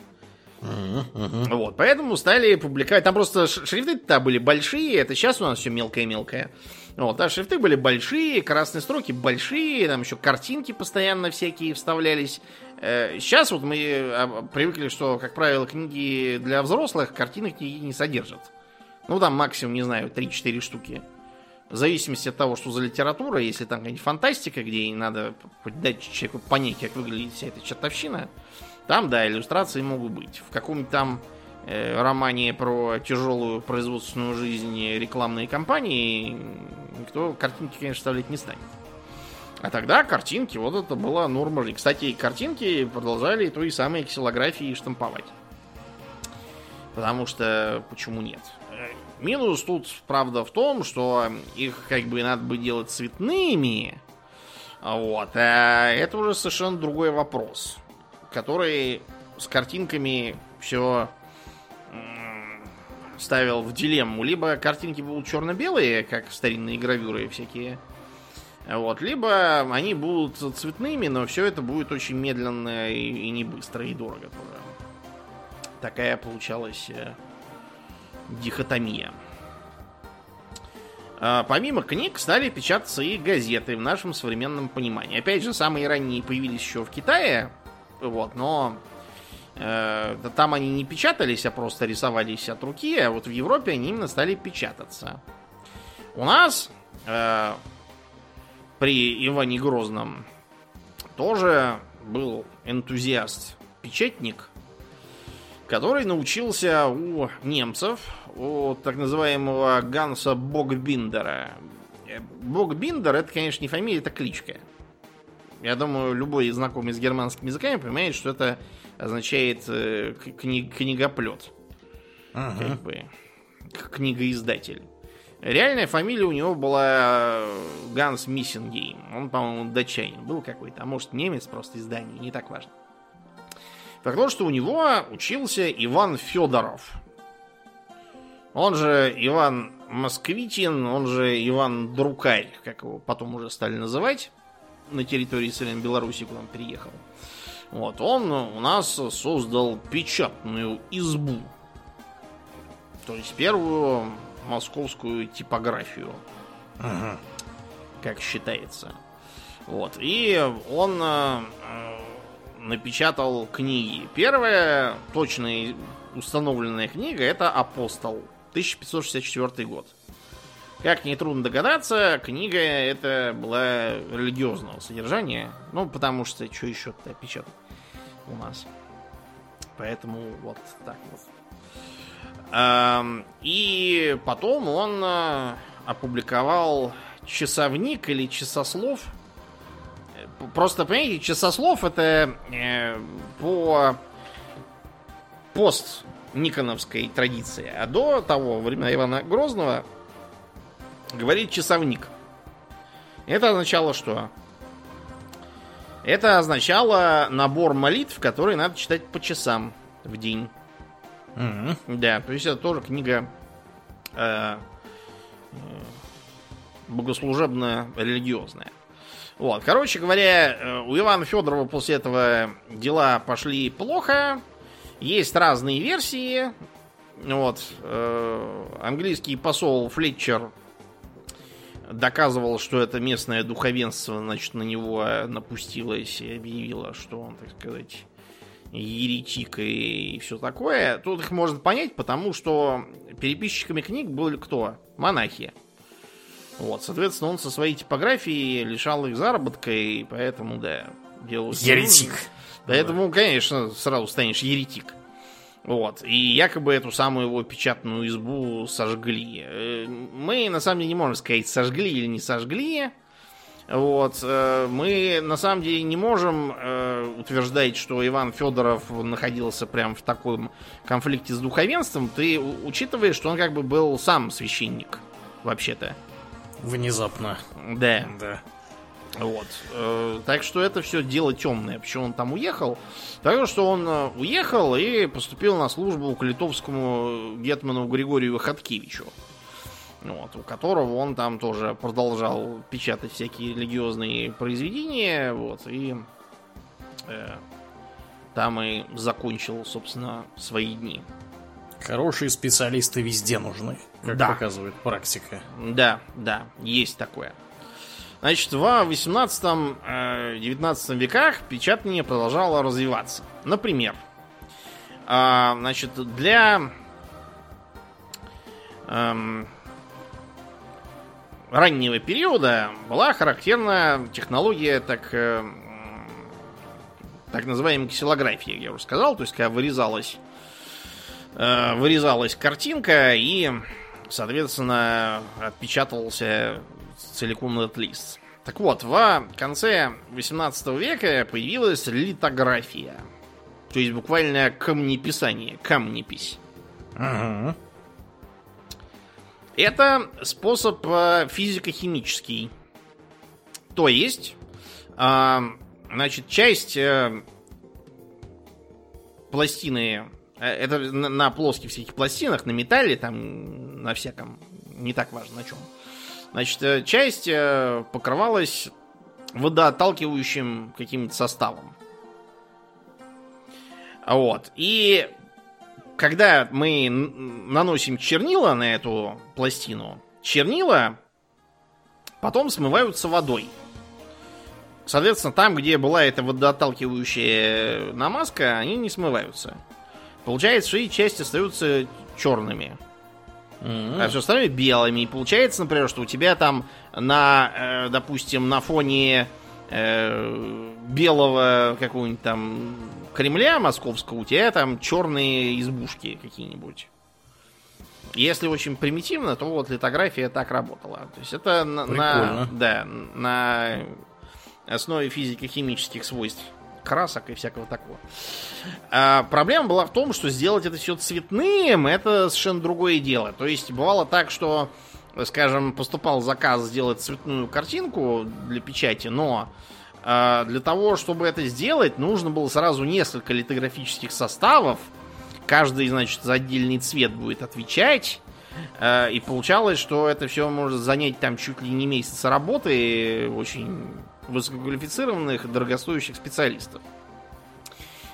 Вот, поэтому стали публиковать. Там просто шрифты-то были большие, это сейчас у нас все мелкое-мелкое. Вот, а шрифты были большие, красные строки большие, там еще картинки постоянно всякие вставлялись. Сейчас э, вот мы а, привыкли, что, как правило, книги для взрослых картинок не содержат. Ну, там максимум, не знаю, 3-4 штуки. В зависимости от того, что за литература, если там какая-нибудь фантастика, где надо дать человеку понять, как выглядит вся эта чертовщина, там, да, иллюстрации могут быть. В каком-нибудь там э, романе про тяжелую производственную жизнь рекламной кампании никто картинки, конечно, вставлять не станет. А тогда картинки, вот это была норма. И, кстати, картинки продолжали той самой ксилографии штамповать. Потому что почему нет? Минус тут, правда, в том, что их как бы надо бы делать цветными. Вот. А это уже совершенно другой вопрос который с картинками все ставил в дилемму. Либо картинки будут черно-белые, как старинные гравюры всякие. Вот, либо они будут цветными, но все это будет очень медленно и, и не быстро, и дорого тоже. Такая получалась э, дихотомия. А, помимо книг стали печататься и газеты в нашем современном понимании. Опять же, самые ранние появились еще в Китае, вот, но э, там они не печатались, а просто рисовались от руки, а вот в Европе они именно стали печататься. У нас э, при Иване Грозном тоже был энтузиаст-печатник, который научился у немцев, у так называемого Ганса Богбиндера. Э, Богбиндер это, конечно, не фамилия, это кличка. Я думаю, любой знакомый с германскими языками понимает, что это означает э, кни- книгоплет. Ага. Как бы. Книгоиздатель. Реальная фамилия у него была э, Ганс Миссингейм. Он, по-моему, датчанин был какой-то, а может немец просто из Дании, не так важно. Так то, что у него учился Иван Федоров. Он же Иван Москвитин, он же Иван Друкарь, как его потом уже стали называть на территории современной Беларуси, куда он переехал. Вот, он у нас создал печатную избу. То есть первую московскую типографию. Ага. Как считается. Вот. И он э, напечатал книги. Первая точная установленная книга это Апостол. 1564 год. Как нетрудно догадаться, книга это была религиозного содержания. Ну, потому что что еще-то печатать у нас. Поэтому вот так вот. И потом он э, опубликовал часовник или часослов. Просто, понимаете, часослов это э, по пост Никоновской традиции. А до того, времена Ивана Грозного, говорит часовник. Это означало что? Это означало набор молитв, которые надо читать по часам в день. Mm-hmm. Да, то есть это тоже книга э, э, богослужебно-религиозная. Вот, короче говоря, э, у Ивана Федорова после этого дела пошли плохо. Есть разные версии. Вот, э, английский посол Флетчер доказывал, что это местное духовенство, значит, на него напустилось и объявило, что он, так сказать, еретик и все такое. Тут их можно понять, потому что переписчиками книг были кто? Монахи. Вот, соответственно, он со своей типографией лишал их заработка, и поэтому, да, делал... Еретик. Поэтому, конечно, сразу станешь еретик. Вот. И якобы эту самую его печатную избу сожгли. Э, мы, на самом деле, не можем сказать, сожгли или не сожгли. Вот. Э, мы, на самом деле, не можем э, утверждать, что Иван Федоров находился прям в таком конфликте с духовенством. Ты учитываешь, что он как бы был сам священник, вообще-то. Внезапно. Да. Да. Вот. Э, так что это все дело темное. Почему он там уехал? Потому что он э, уехал и поступил на службу к литовскому гетману Григорию Хаткевичу. Вот, у которого он там тоже продолжал печатать всякие религиозные произведения. Вот, и э, там и закончил, собственно, свои дни. Хорошие специалисты везде нужны, как Да. показывает практика. Да, да, есть такое. Значит, в 18-19 веках печатание продолжало развиваться. Например, а, значит, для эм, раннего периода была характерна технология так, э, так называемой ксилографии, я уже сказал, то есть когда вырезалась, э, вырезалась картинка и, соответственно, отпечатывался целиком этот лист. Так вот, в конце 18 века появилась литография. То есть буквально камнеписание, камнепись. Ага. Это способ э, физико-химический. То есть, а, значит, часть э, пластины, э, это на, на плоских всяких пластинах, на металле, там, на всяком, не так важно на чем. Значит, э, часть э, покрывалась водоотталкивающим каким-то составом. Вот. И когда мы наносим чернила на эту пластину, чернила потом смываются водой. Соответственно, там, где была эта водоотталкивающая намазка, они не смываются. Получается, что и части остаются черными, М. а все остальное белыми. И получается, например, что у тебя там на, э, допустим, на фоне э, белого какого-нибудь там Кремля московского, у тебя там черные избушки какие-нибудь. Если очень примитивно, то вот литография так работала. То есть это на, на- да, на основе физико-химических свойств красок и всякого такого. А проблема была в том, что сделать это все цветным, это совершенно другое дело. То есть бывало так, что, скажем, поступал заказ сделать цветную картинку для печати, но а, для того, чтобы это сделать, нужно было сразу несколько литографических составов. Каждый, значит, за отдельный цвет будет отвечать. А, И получалось, что это все может занять там чуть ли не месяц работы очень высококвалифицированных, дорогостоящих специалистов.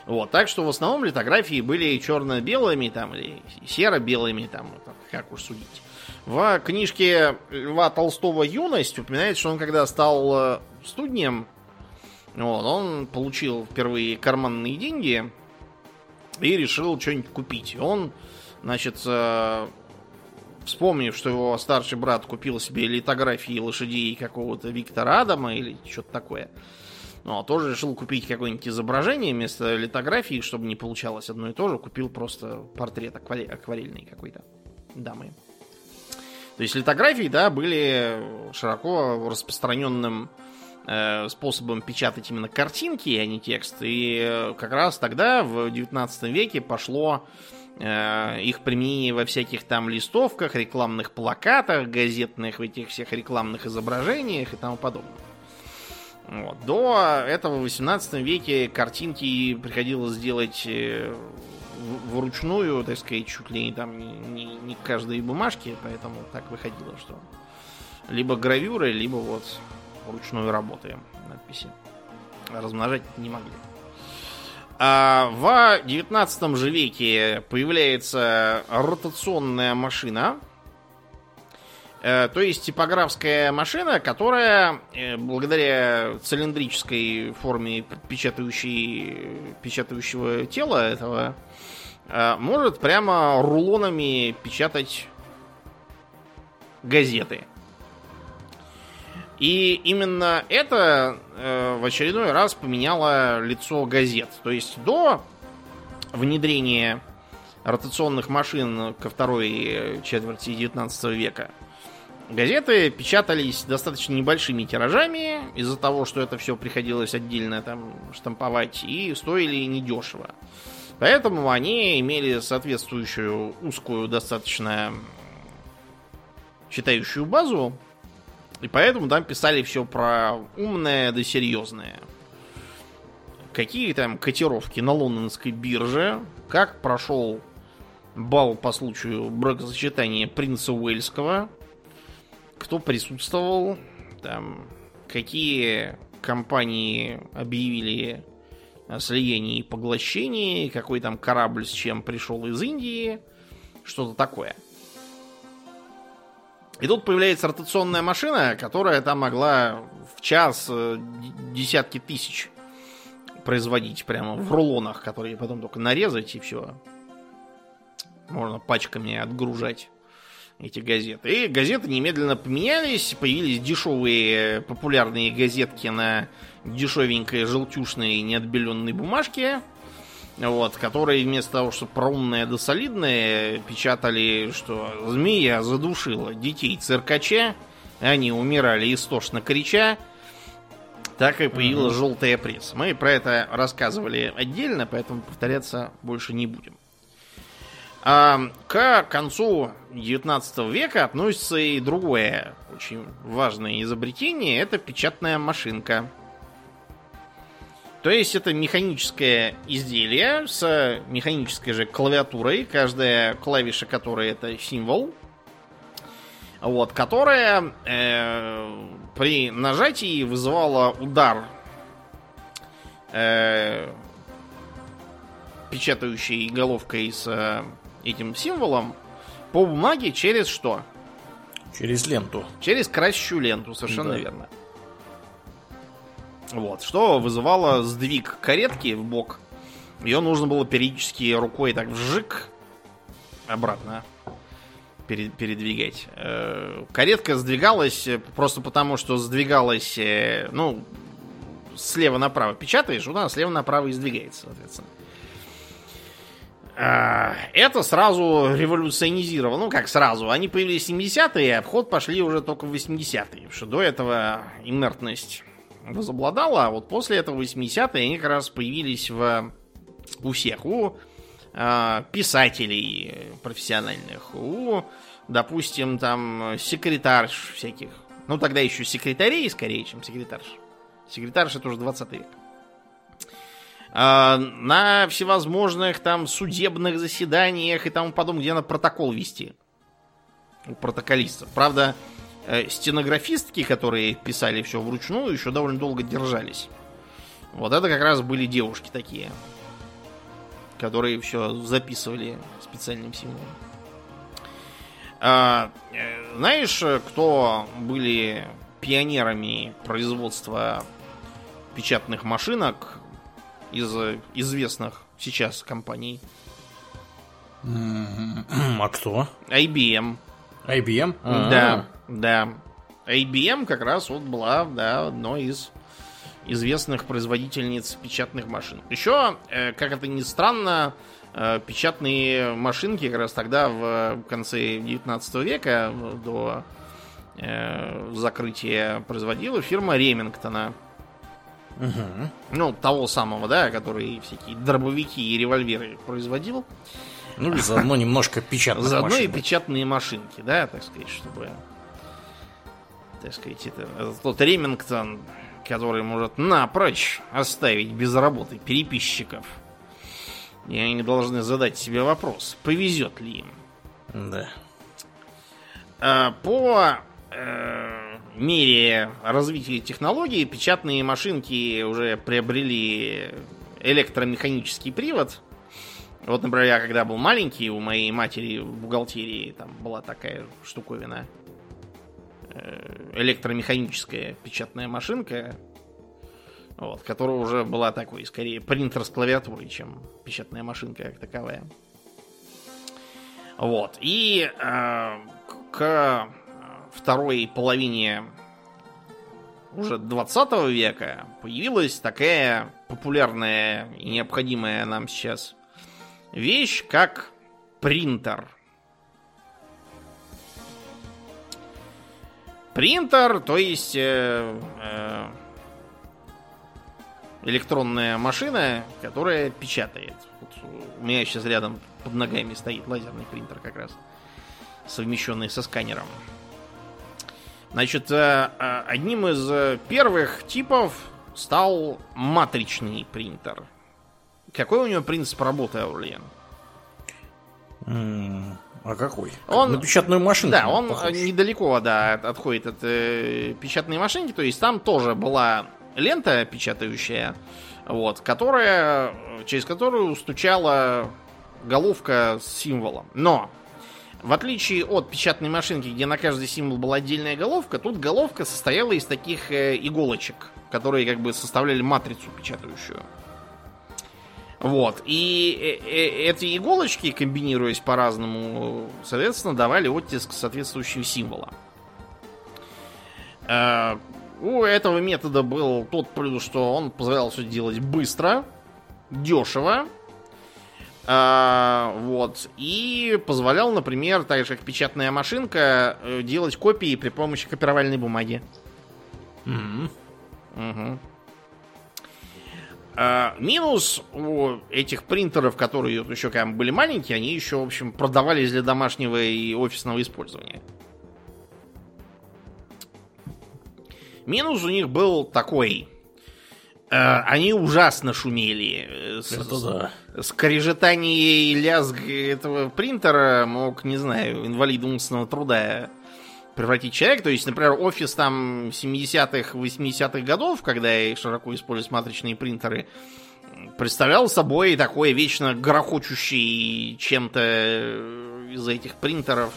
Вот, так что в основном литографии были черно-белыми там, или серо-белыми, там, как уж судить. В книжке Льва Толстого «Юность» упоминается, что он когда стал э, студнем, вот, он получил впервые карманные деньги и решил что-нибудь купить. Он, значит, э, вспомнив, что его старший брат купил себе литографии лошадей какого-то Виктора Адама или что-то такое, ну, тоже решил купить какое-нибудь изображение вместо литографии, чтобы не получалось одно и то же. Купил просто портрет акваре- акварельный какой-то дамы. То есть литографии, да, были широко распространенным э, способом печатать именно картинки, а не текст. И э, как раз тогда, в 19 веке, пошло э, их применение во всяких там листовках, рекламных плакатах, газетных, в этих всех рекламных изображениях и тому подобное. Вот. До этого в 18 веке картинки приходилось делать э, вручную, так сказать, чуть ли не там не, не- каждой бумажке, поэтому так выходило, что либо гравюры, либо вот вручную работы надписи. Размножать не могли. А в 19 же веке появляется ротационная машина, Э, То есть типографская машина, которая э, благодаря цилиндрической форме печатающей, печатающего тела этого э, может прямо рулонами печатать газеты. И именно это э, в очередной раз поменяло лицо газет. То есть до внедрения ротационных машин ко второй четверти 19 века Газеты печатались достаточно небольшими тиражами из-за того, что это все приходилось отдельно там штамповать и стоили недешево. Поэтому они имели соответствующую узкую достаточно читающую базу. И поэтому там писали все про умное да серьезное. Какие там котировки на лондонской бирже, как прошел бал по случаю бракосочетания принца Уэльского, кто присутствовал, там, какие компании объявили о слиянии и поглощении, какой там корабль с чем пришел из Индии, что-то такое. И тут появляется ротационная машина, которая там могла в час э, десятки тысяч производить прямо в рулонах, которые потом только нарезать и все. Можно пачками отгружать эти газеты. И газеты немедленно поменялись, появились дешевые популярные газетки на дешевенькой желтюшной неотбеленной бумажке, вот, которые вместо того, чтобы про умное да солидное, печатали, что змея задушила детей циркача, они умирали истошно крича, так и появилась угу. желтая пресса. Мы про это рассказывали отдельно, поэтому повторяться больше не будем. А, к концу 19 века относится и другое очень важное изобретение. Это печатная машинка. То есть это механическое изделие с механической же клавиатурой, каждая клавиша которой это символ, вот, которая э, при нажатии вызывала удар э, печатающей головкой с этим символом по бумаге через что? Через ленту. Через кращую ленту, совершенно да. верно. Вот, что вызывало сдвиг каретки в бок. Ее нужно было периодически рукой так вжик обратно передвигать. Э, каретка сдвигалась просто потому, что сдвигалась, э, ну, слева направо печатаешь, она слева направо и сдвигается, соответственно. Это сразу революционизировало. Ну, как сразу. Они появились в 70-е, а в ход пошли уже только в 80-е. Потому что до этого инертность возобладала, а вот после этого 80-е они как раз появились в, у всех. У э, писателей профессиональных, у, допустим, там, секретарш всяких. Ну, тогда еще секретарей скорее, чем секретарш. Секретарш это уже 20 век. А, на всевозможных там судебных заседаниях и тому подобное, где надо протокол вести у протоколистов. Правда, э, стенографистки, которые писали все вручную, еще довольно долго держались. Вот это как раз были девушки такие, которые все записывали специальным символом. А, э, знаешь, кто были пионерами производства печатных машинок из известных сейчас компаний. (clears throat) А кто? IBM. IBM? А-а-а. Да, да. IBM как раз вот была, да, одной из известных производительниц печатных машин. Еще, э, как это ни странно, э, печатные машинки как раз тогда в конце 19 века до э, закрытия производила фирма Ремингтона. Угу. Ну, того самого, да, который всякие дробовики и револьверы производил. Ну, и заодно немножко печатных Заодно машин. и печатные машинки, да, так сказать, чтобы... Так сказать, это, это тот Ремингтон, который может напрочь оставить без работы переписчиков. И они должны задать себе вопрос, повезет ли им. Да. А, по э, мере развития технологий печатные машинки уже приобрели электромеханический привод. Вот, например, я когда был маленький, у моей матери в бухгалтерии там была такая штуковина. Э, электромеханическая печатная машинка. Вот, которая уже была такой, скорее, принтер с клавиатурой, чем печатная машинка как таковая. Вот. И э, к второй половине уже 20 века появилась такая популярная и необходимая нам сейчас вещь, как принтер. Принтер, то есть э, э, электронная машина, которая печатает. Вот у меня сейчас рядом под ногами стоит лазерный принтер как раз, совмещенный со сканером. Значит, э, э, одним из э, первых типов стал матричный принтер. Какой у него принцип работы, Аурлиен? А какой? Он, На печатную машинку. Да, он похож. недалеко да, от- отходит от э, печатной машинки. То есть там тоже была лента печатающая, вот, которая, через которую стучала головка с символом. Но, в отличие от печатной машинки, где на каждый символ была отдельная головка, тут головка состояла из таких э, иголочек, которые как бы составляли матрицу печатающую. Вот. И э, э, эти иголочки, комбинируясь по-разному, соответственно, давали оттиск соответствующего символа. Э, У этого метода был тот плюс, что он позволял все делать быстро, дешево. вот. И позволял, например, так же как печатная машинка, делать копии при помощи копировальной бумаги. М. Мгм. А, минус у этих принтеров, которые вот еще когда были маленькие, они еще, в общем, продавались для домашнего и офисного использования. Минус у них был такой. Э, Они ужасно шумели. Э, с- Это да. скрежетание и лязг этого принтера мог, не знаю, инвалида умственного труда превратить человека. То есть, например, офис там 70-х, 80-х годов, когда широко использовались матричные принтеры, представлял собой такой вечно грохочущий чем-то из этих принтеров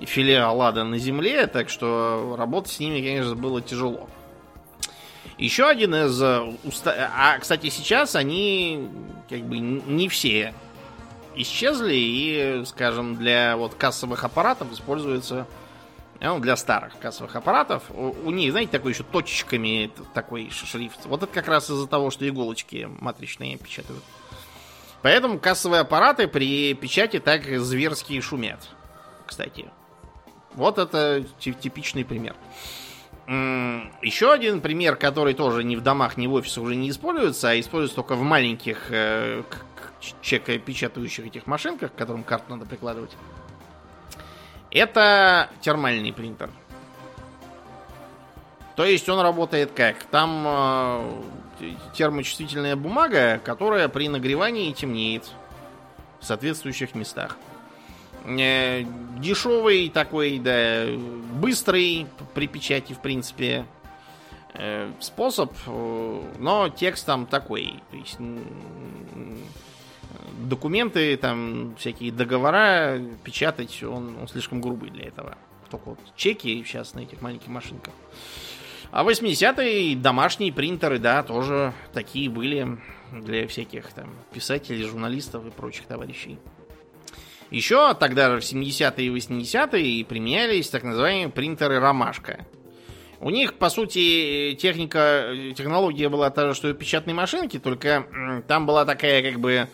филиал ада на земле, так что работать с ними, конечно, было тяжело. Еще один из... э, уста- А, кстати, сейчас они как бы не все исчезли и, скажем, для вот кассовых аппаратов используются ну, для старых кассовых аппаратов. У, у них, знаете, такой еще точечками такой шрифт. Вот это как раз из-за того, что иголочки матричные печатают. Поэтому кассовые аппараты при печати так зверски шумят. Кстати. Вот это ти- типичный пример. Еще один пример, который тоже ни в домах, ни в офисах уже не используется, а используется только в маленьких э, чекопечатающих этих машинках, к которым карту надо прикладывать. Это термальный принтер. То есть он работает как? Там э, термочувствительная бумага, которая при нагревании темнеет в соответствующих местах. Э, дешевый такой, да, быстрый при печати, в принципе, э, способ, но текст там такой. То есть документы, там всякие договора печатать, он, он слишком грубый для этого. Только вот чеки сейчас на этих маленьких машинках. А 80-е домашние принтеры, да, тоже такие были для всяких там писателей, журналистов и прочих товарищей. Еще тогда же в 70-е и 80-е применялись так называемые принтеры «Ромашка». У них, по сути, техника, технология была та же, что и у печатной машинки, только там была такая, как бы,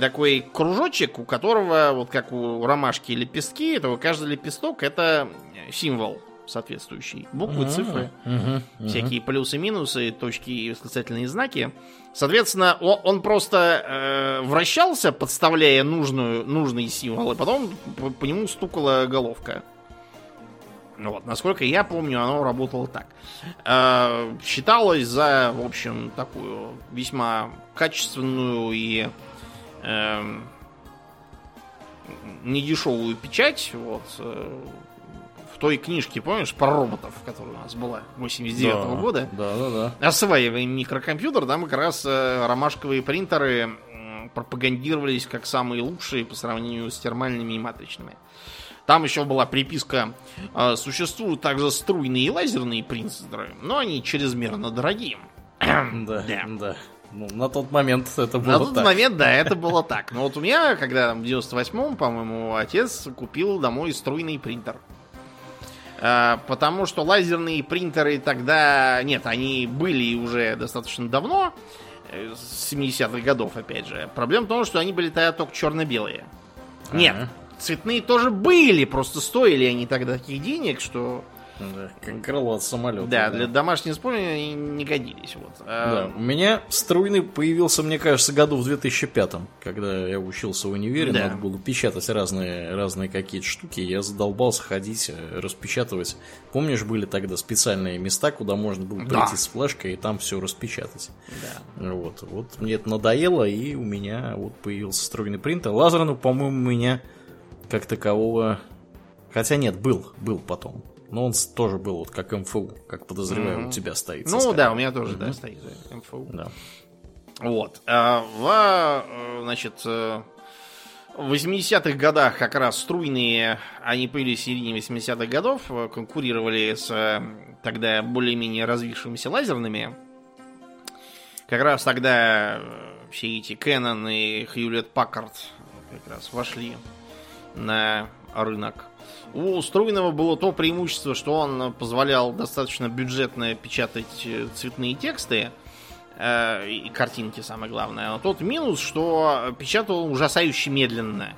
такой кружочек, у которого, вот как у ромашки лепестки, то каждый лепесток это символ соответствующий. Буквы, цифры Мгм, мгм. всякие плюсы, минусы, точки и восклицательные знаки. Соответственно, он просто э, вращался, подставляя нужную, нужный символ, и потом по, по нему стукала головка. Вот, насколько я помню, оно работало так. Э, считалось за, в общем, такую весьма качественную и эм, недешевую печать. Вот, э, в той книжке, помнишь, про роботов, которая у нас была 89 Да, года. Да, да, да. Осваиваем микрокомпьютер, там как раз э, ромашковые принтеры пропагандировались как самые лучшие по сравнению с термальными и матричными. Там еще была приписка э, Существуют также струйные и лазерные принтеры, но они чрезмерно дорогие. Да, (coughs) Да. да. Ну, на тот момент это было На тот так. момент, да, это было так. Но вот у меня, когда там, в 98-м, по-моему, отец купил домой струйный принтер. А, Потому что лазерные принтеры тогда... Нет, они были уже достаточно давно, э, с 70-х годов, опять же. Проблема в том, что они были тогда только черно-белые. Нет, Ага. цветные тоже были, просто стоили они тогда таких денег, что Да, как крыло от самолета. Да, для домашнего использования они не годились. Вот. А, Да, у меня струйный появился, мне кажется, году в 2005, когда я учился в универе, Да. надо было печатать разные, разные какие-то штуки, я задолбался ходить, распечатывать. Помнишь, были тогда специальные места, куда можно было Да. прийти с флешкой и там все распечатать? да. Вот, вот мне это надоело, и у меня вот появился струйный принтер. Лазерного, по-моему, у меня как такового... Хотя нет, был, был потом. Но он тоже был вот как МФУ, как подозреваю, у тебя стоит. Ну скайпом. да, у меня тоже, да, стоит МФУ. Да. Вот. А в, э, значит, э, в 80-х годах как раз струйные, они появились в середине 80-х годов, э, конкурировали с э, тогда более-менее развившимися лазерными. Как раз тогда э, все эти Canon и Hewlett Packard как раз вошли на рынок. У струйного было то преимущество, что он позволял достаточно бюджетно печатать э, цветные тексты, э, и картинки, самое главное. Но тот минус, что печатал ужасающе медленно.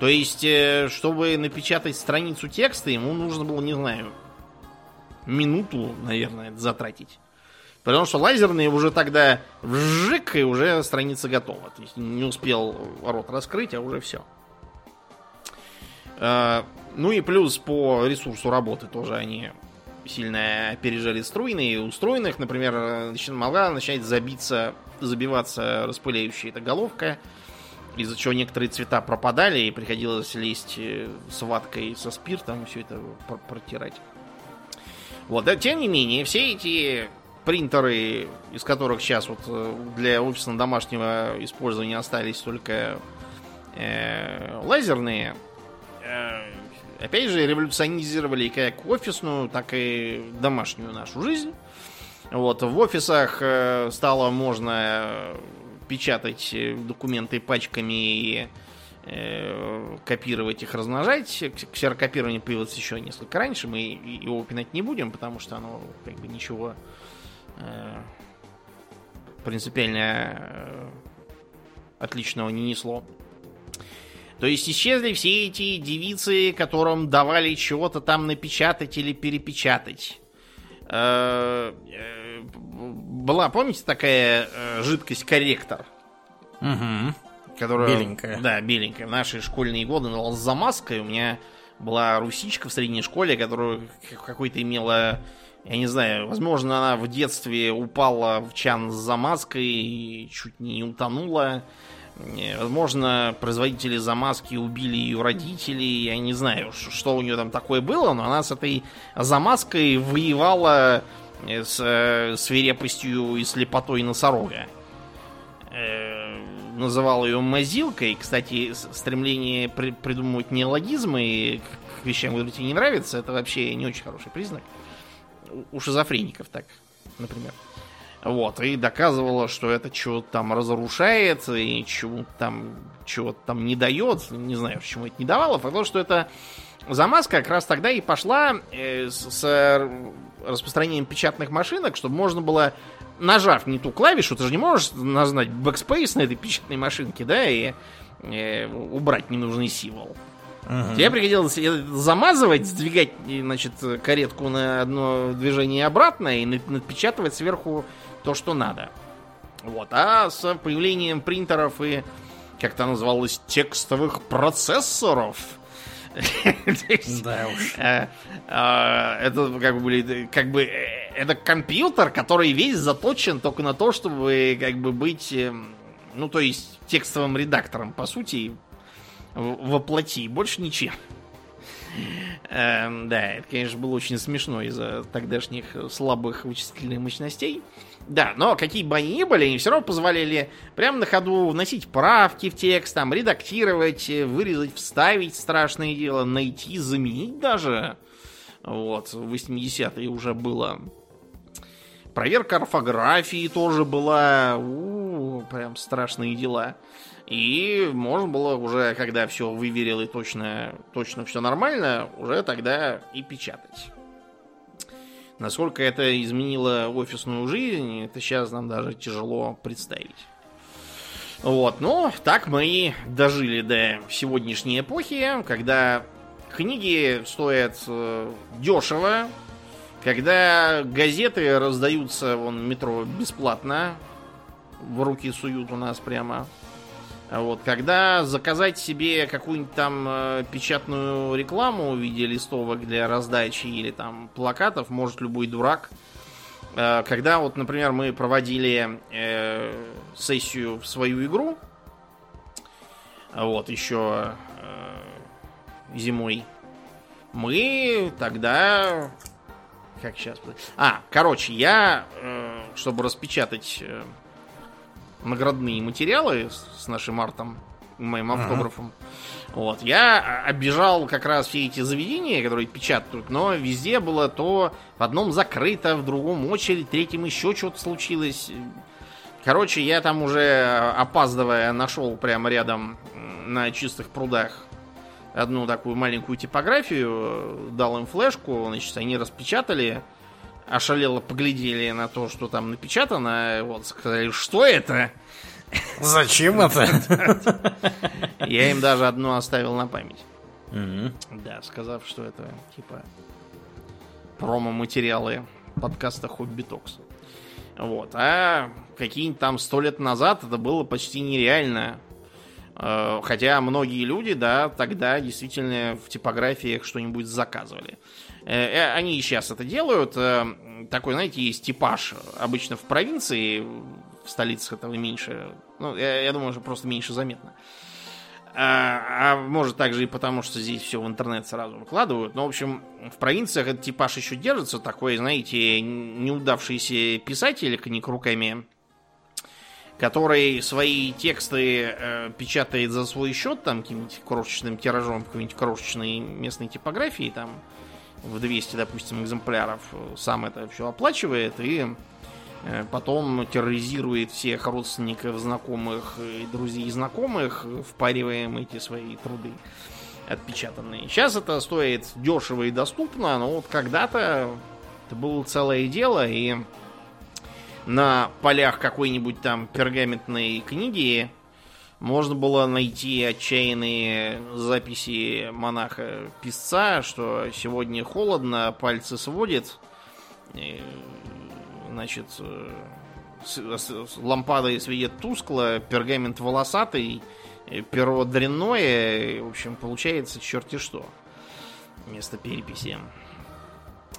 То есть, э, чтобы напечатать страницу текста, ему нужно было, не знаю, минуту, наверное, затратить. Потому что лазерные уже тогда вжик, и уже страница готова. То есть не успел рот раскрыть, а уже все. Ну и плюс по ресурсу работы тоже они сильно опережали струйные. У струйных, например, начи- могла начать забиться, забиваться распыляющая эта головка, из-за чего некоторые цвета пропадали, и приходилось лезть э, с ваткой со спиртом, все это пр- протирать. Вот, да, тем не менее, все эти принтеры, из которых сейчас вот э, для офисно-домашнего использования остались только э, лазерные, э, опять же, революционизировали как офисную, так и домашнюю нашу жизнь. Вот, в офисах э, стало можно э, печатать э, документы пачками и копировать их, размножать. Ксерокопирование появилось еще несколько раньше. Мы его упоминать не будем, потому что оно как бы ничего принципиально отличного не несло. То есть исчезли все эти девицы, которым давали чего-то там напечатать или перепечатать. Э, э, Была, помните, такая э, жидкость корректор? Угу. Которая, Беленькая. Да, беленькая. В наши школьные годы называлась замазкой. У меня была русичка в средней школе, которую какой-то имела... Я не знаю, возможно, она в детстве упала в чан с замазкой и чуть не утонула. Возможно, производители замазки убили ее родителей. Я не знаю, что у нее там такое было, но она с этой замазкой воевала э, с э, свирепостью и слепотой носорога. Э, Называл ее мазилкой. Кстати, стремление при- придумывать неологизмы к вещам, которые тебе не нравятся, это вообще не очень хороший признак. У шизофреников так, например. Вот, и доказывала, что это чего-то там разрушает, и чего там, чего там не дает. Не знаю, почему это не давало. То, что это замазка как раз тогда и пошла э, с, с распространением печатных машинок, чтобы можно было, нажав не ту клавишу, ты же не можешь нажать backspace на этой печатной машинке, да, и э, убрать ненужный символ. Тебе пригодилось замазывать, сдвигать, значит, каретку на одно движение обратно и на- напечатывать сверху то, что надо. Вот. А с появлением принтеров и, как то называлось, текстовых процессоров. (laughs) Да уж. э, э, Это как бы были, как бы э, это компьютер, который весь заточен только на то, чтобы как бы быть, эм, ну то есть текстовым редактором по сути воплоти, больше ничем. Да, это, конечно, было очень смешно из-за тогдашних слабых вычислительных мощностей. Да, но какие бы они ни были, они все равно позволяли прямо на ходу вносить правки в текст, там, редактировать, э, вырезать, вставить, страшное дело, найти, заменить даже. Вот, в 80-е уже было. Проверка орфографии тоже была. У, прям страшные дела. И можно было уже, когда все выверил и точно, точно все нормально, уже тогда и печатать. Насколько это изменило офисную жизнь, это сейчас нам даже тяжело представить. Вот, ну, так мы и дожили до сегодняшней эпохи, когда книги стоят э, дешево, когда газеты раздаются вон метро бесплатно, в руки суют у нас прямо. Вот, когда заказать себе какую-нибудь там э, печатную рекламу в виде листовок для раздачи или там плакатов может любой дурак. Э, когда вот, например, мы проводили э, сессию в свою игру, вот еще э, зимой, мы тогда как сейчас? А, короче, я, э, чтобы распечатать э, наградные материалы с нашим артом, моим автографом. Ага. Вот. Я обижал как раз все эти заведения, которые печатают, но везде было то в одном закрыто, в другом очередь, в третьем еще что-то случилось. Короче, я там уже опаздывая нашел прямо рядом на чистых прудах одну такую маленькую типографию, дал им флешку, значит, они распечатали ошалело поглядели на то, что там напечатано, вот, сказали, что это? Зачем это? (laughs) Я им даже одну оставил на память. Да, сказав, что это типа промо-материалы подкаста Хобби Токс. Вот. А какие-нибудь там сто лет назад это было почти нереально. Э, хотя многие люди, да, тогда действительно в типографиях что-нибудь заказывали. Э, э, они и сейчас это делают. Э, такой, знаете, есть типаж. Обычно в провинции, в столицах этого меньше. Ну, я, я думаю, что просто меньше заметно. А, а может также и потому, что здесь все в интернет сразу выкладывают. Но, в общем, в провинциях этот типаж еще держится. Такой, знаете, неудавшийся писатель книг руками, который свои тексты э, печатает за свой счет, там, каким-нибудь крошечным тиражом, какой-нибудь крошечной местной типографии, там, в 200, допустим, экземпляров, сам это все оплачивает и э, потом терроризирует всех родственников, знакомых, друзей и знакомых, впариваем эти свои труды отпечатанные. Сейчас это стоит дешево и доступно, но вот когда-то это было целое дело, и на полях какой-нибудь там пергаментной книги можно было найти отчаянные записи монаха-писца, что сегодня холодно, пальцы сводит, значит, лампадой светит тускло, пергамент волосатый, перо дрянное, в общем, получается черти что вместо переписи.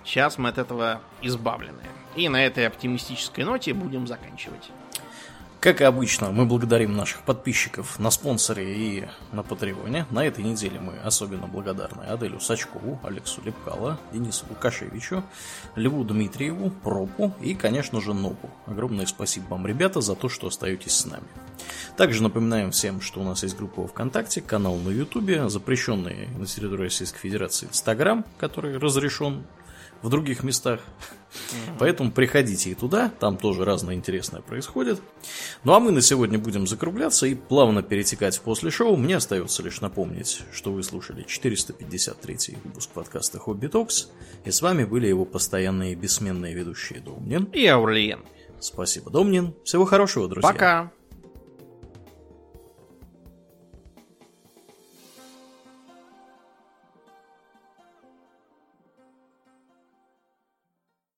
Сейчас мы от этого избавлены. И на этой оптимистической ноте будем заканчивать. Как и обычно, мы благодарим наших подписчиков на спонсоре и на Патреоне. На этой неделе мы особенно благодарны Аделю Сачкову, Алексу Лепкало, Денису Лукашевичу, Льву Дмитриеву, Пропу и, конечно же, Нопу. Огромное спасибо вам, ребята, за то, что остаетесь с нами. Также напоминаем всем, что у нас есть группа ВКонтакте, канал на Ютубе, запрещенный на территории Российской Федерации Инстаграм, который разрешен в других местах. Поэтому приходите и туда, там тоже разное интересное происходит. Ну а мы на сегодня будем закругляться и плавно перетекать в после шоу. Мне остается лишь напомнить, что вы слушали 453 выпуск подкаста Хобби Токс, и с вами были его постоянные бессменные ведущие Домнин и Аурлиен. Спасибо, Домнин. Всего хорошего, друзья. Пока.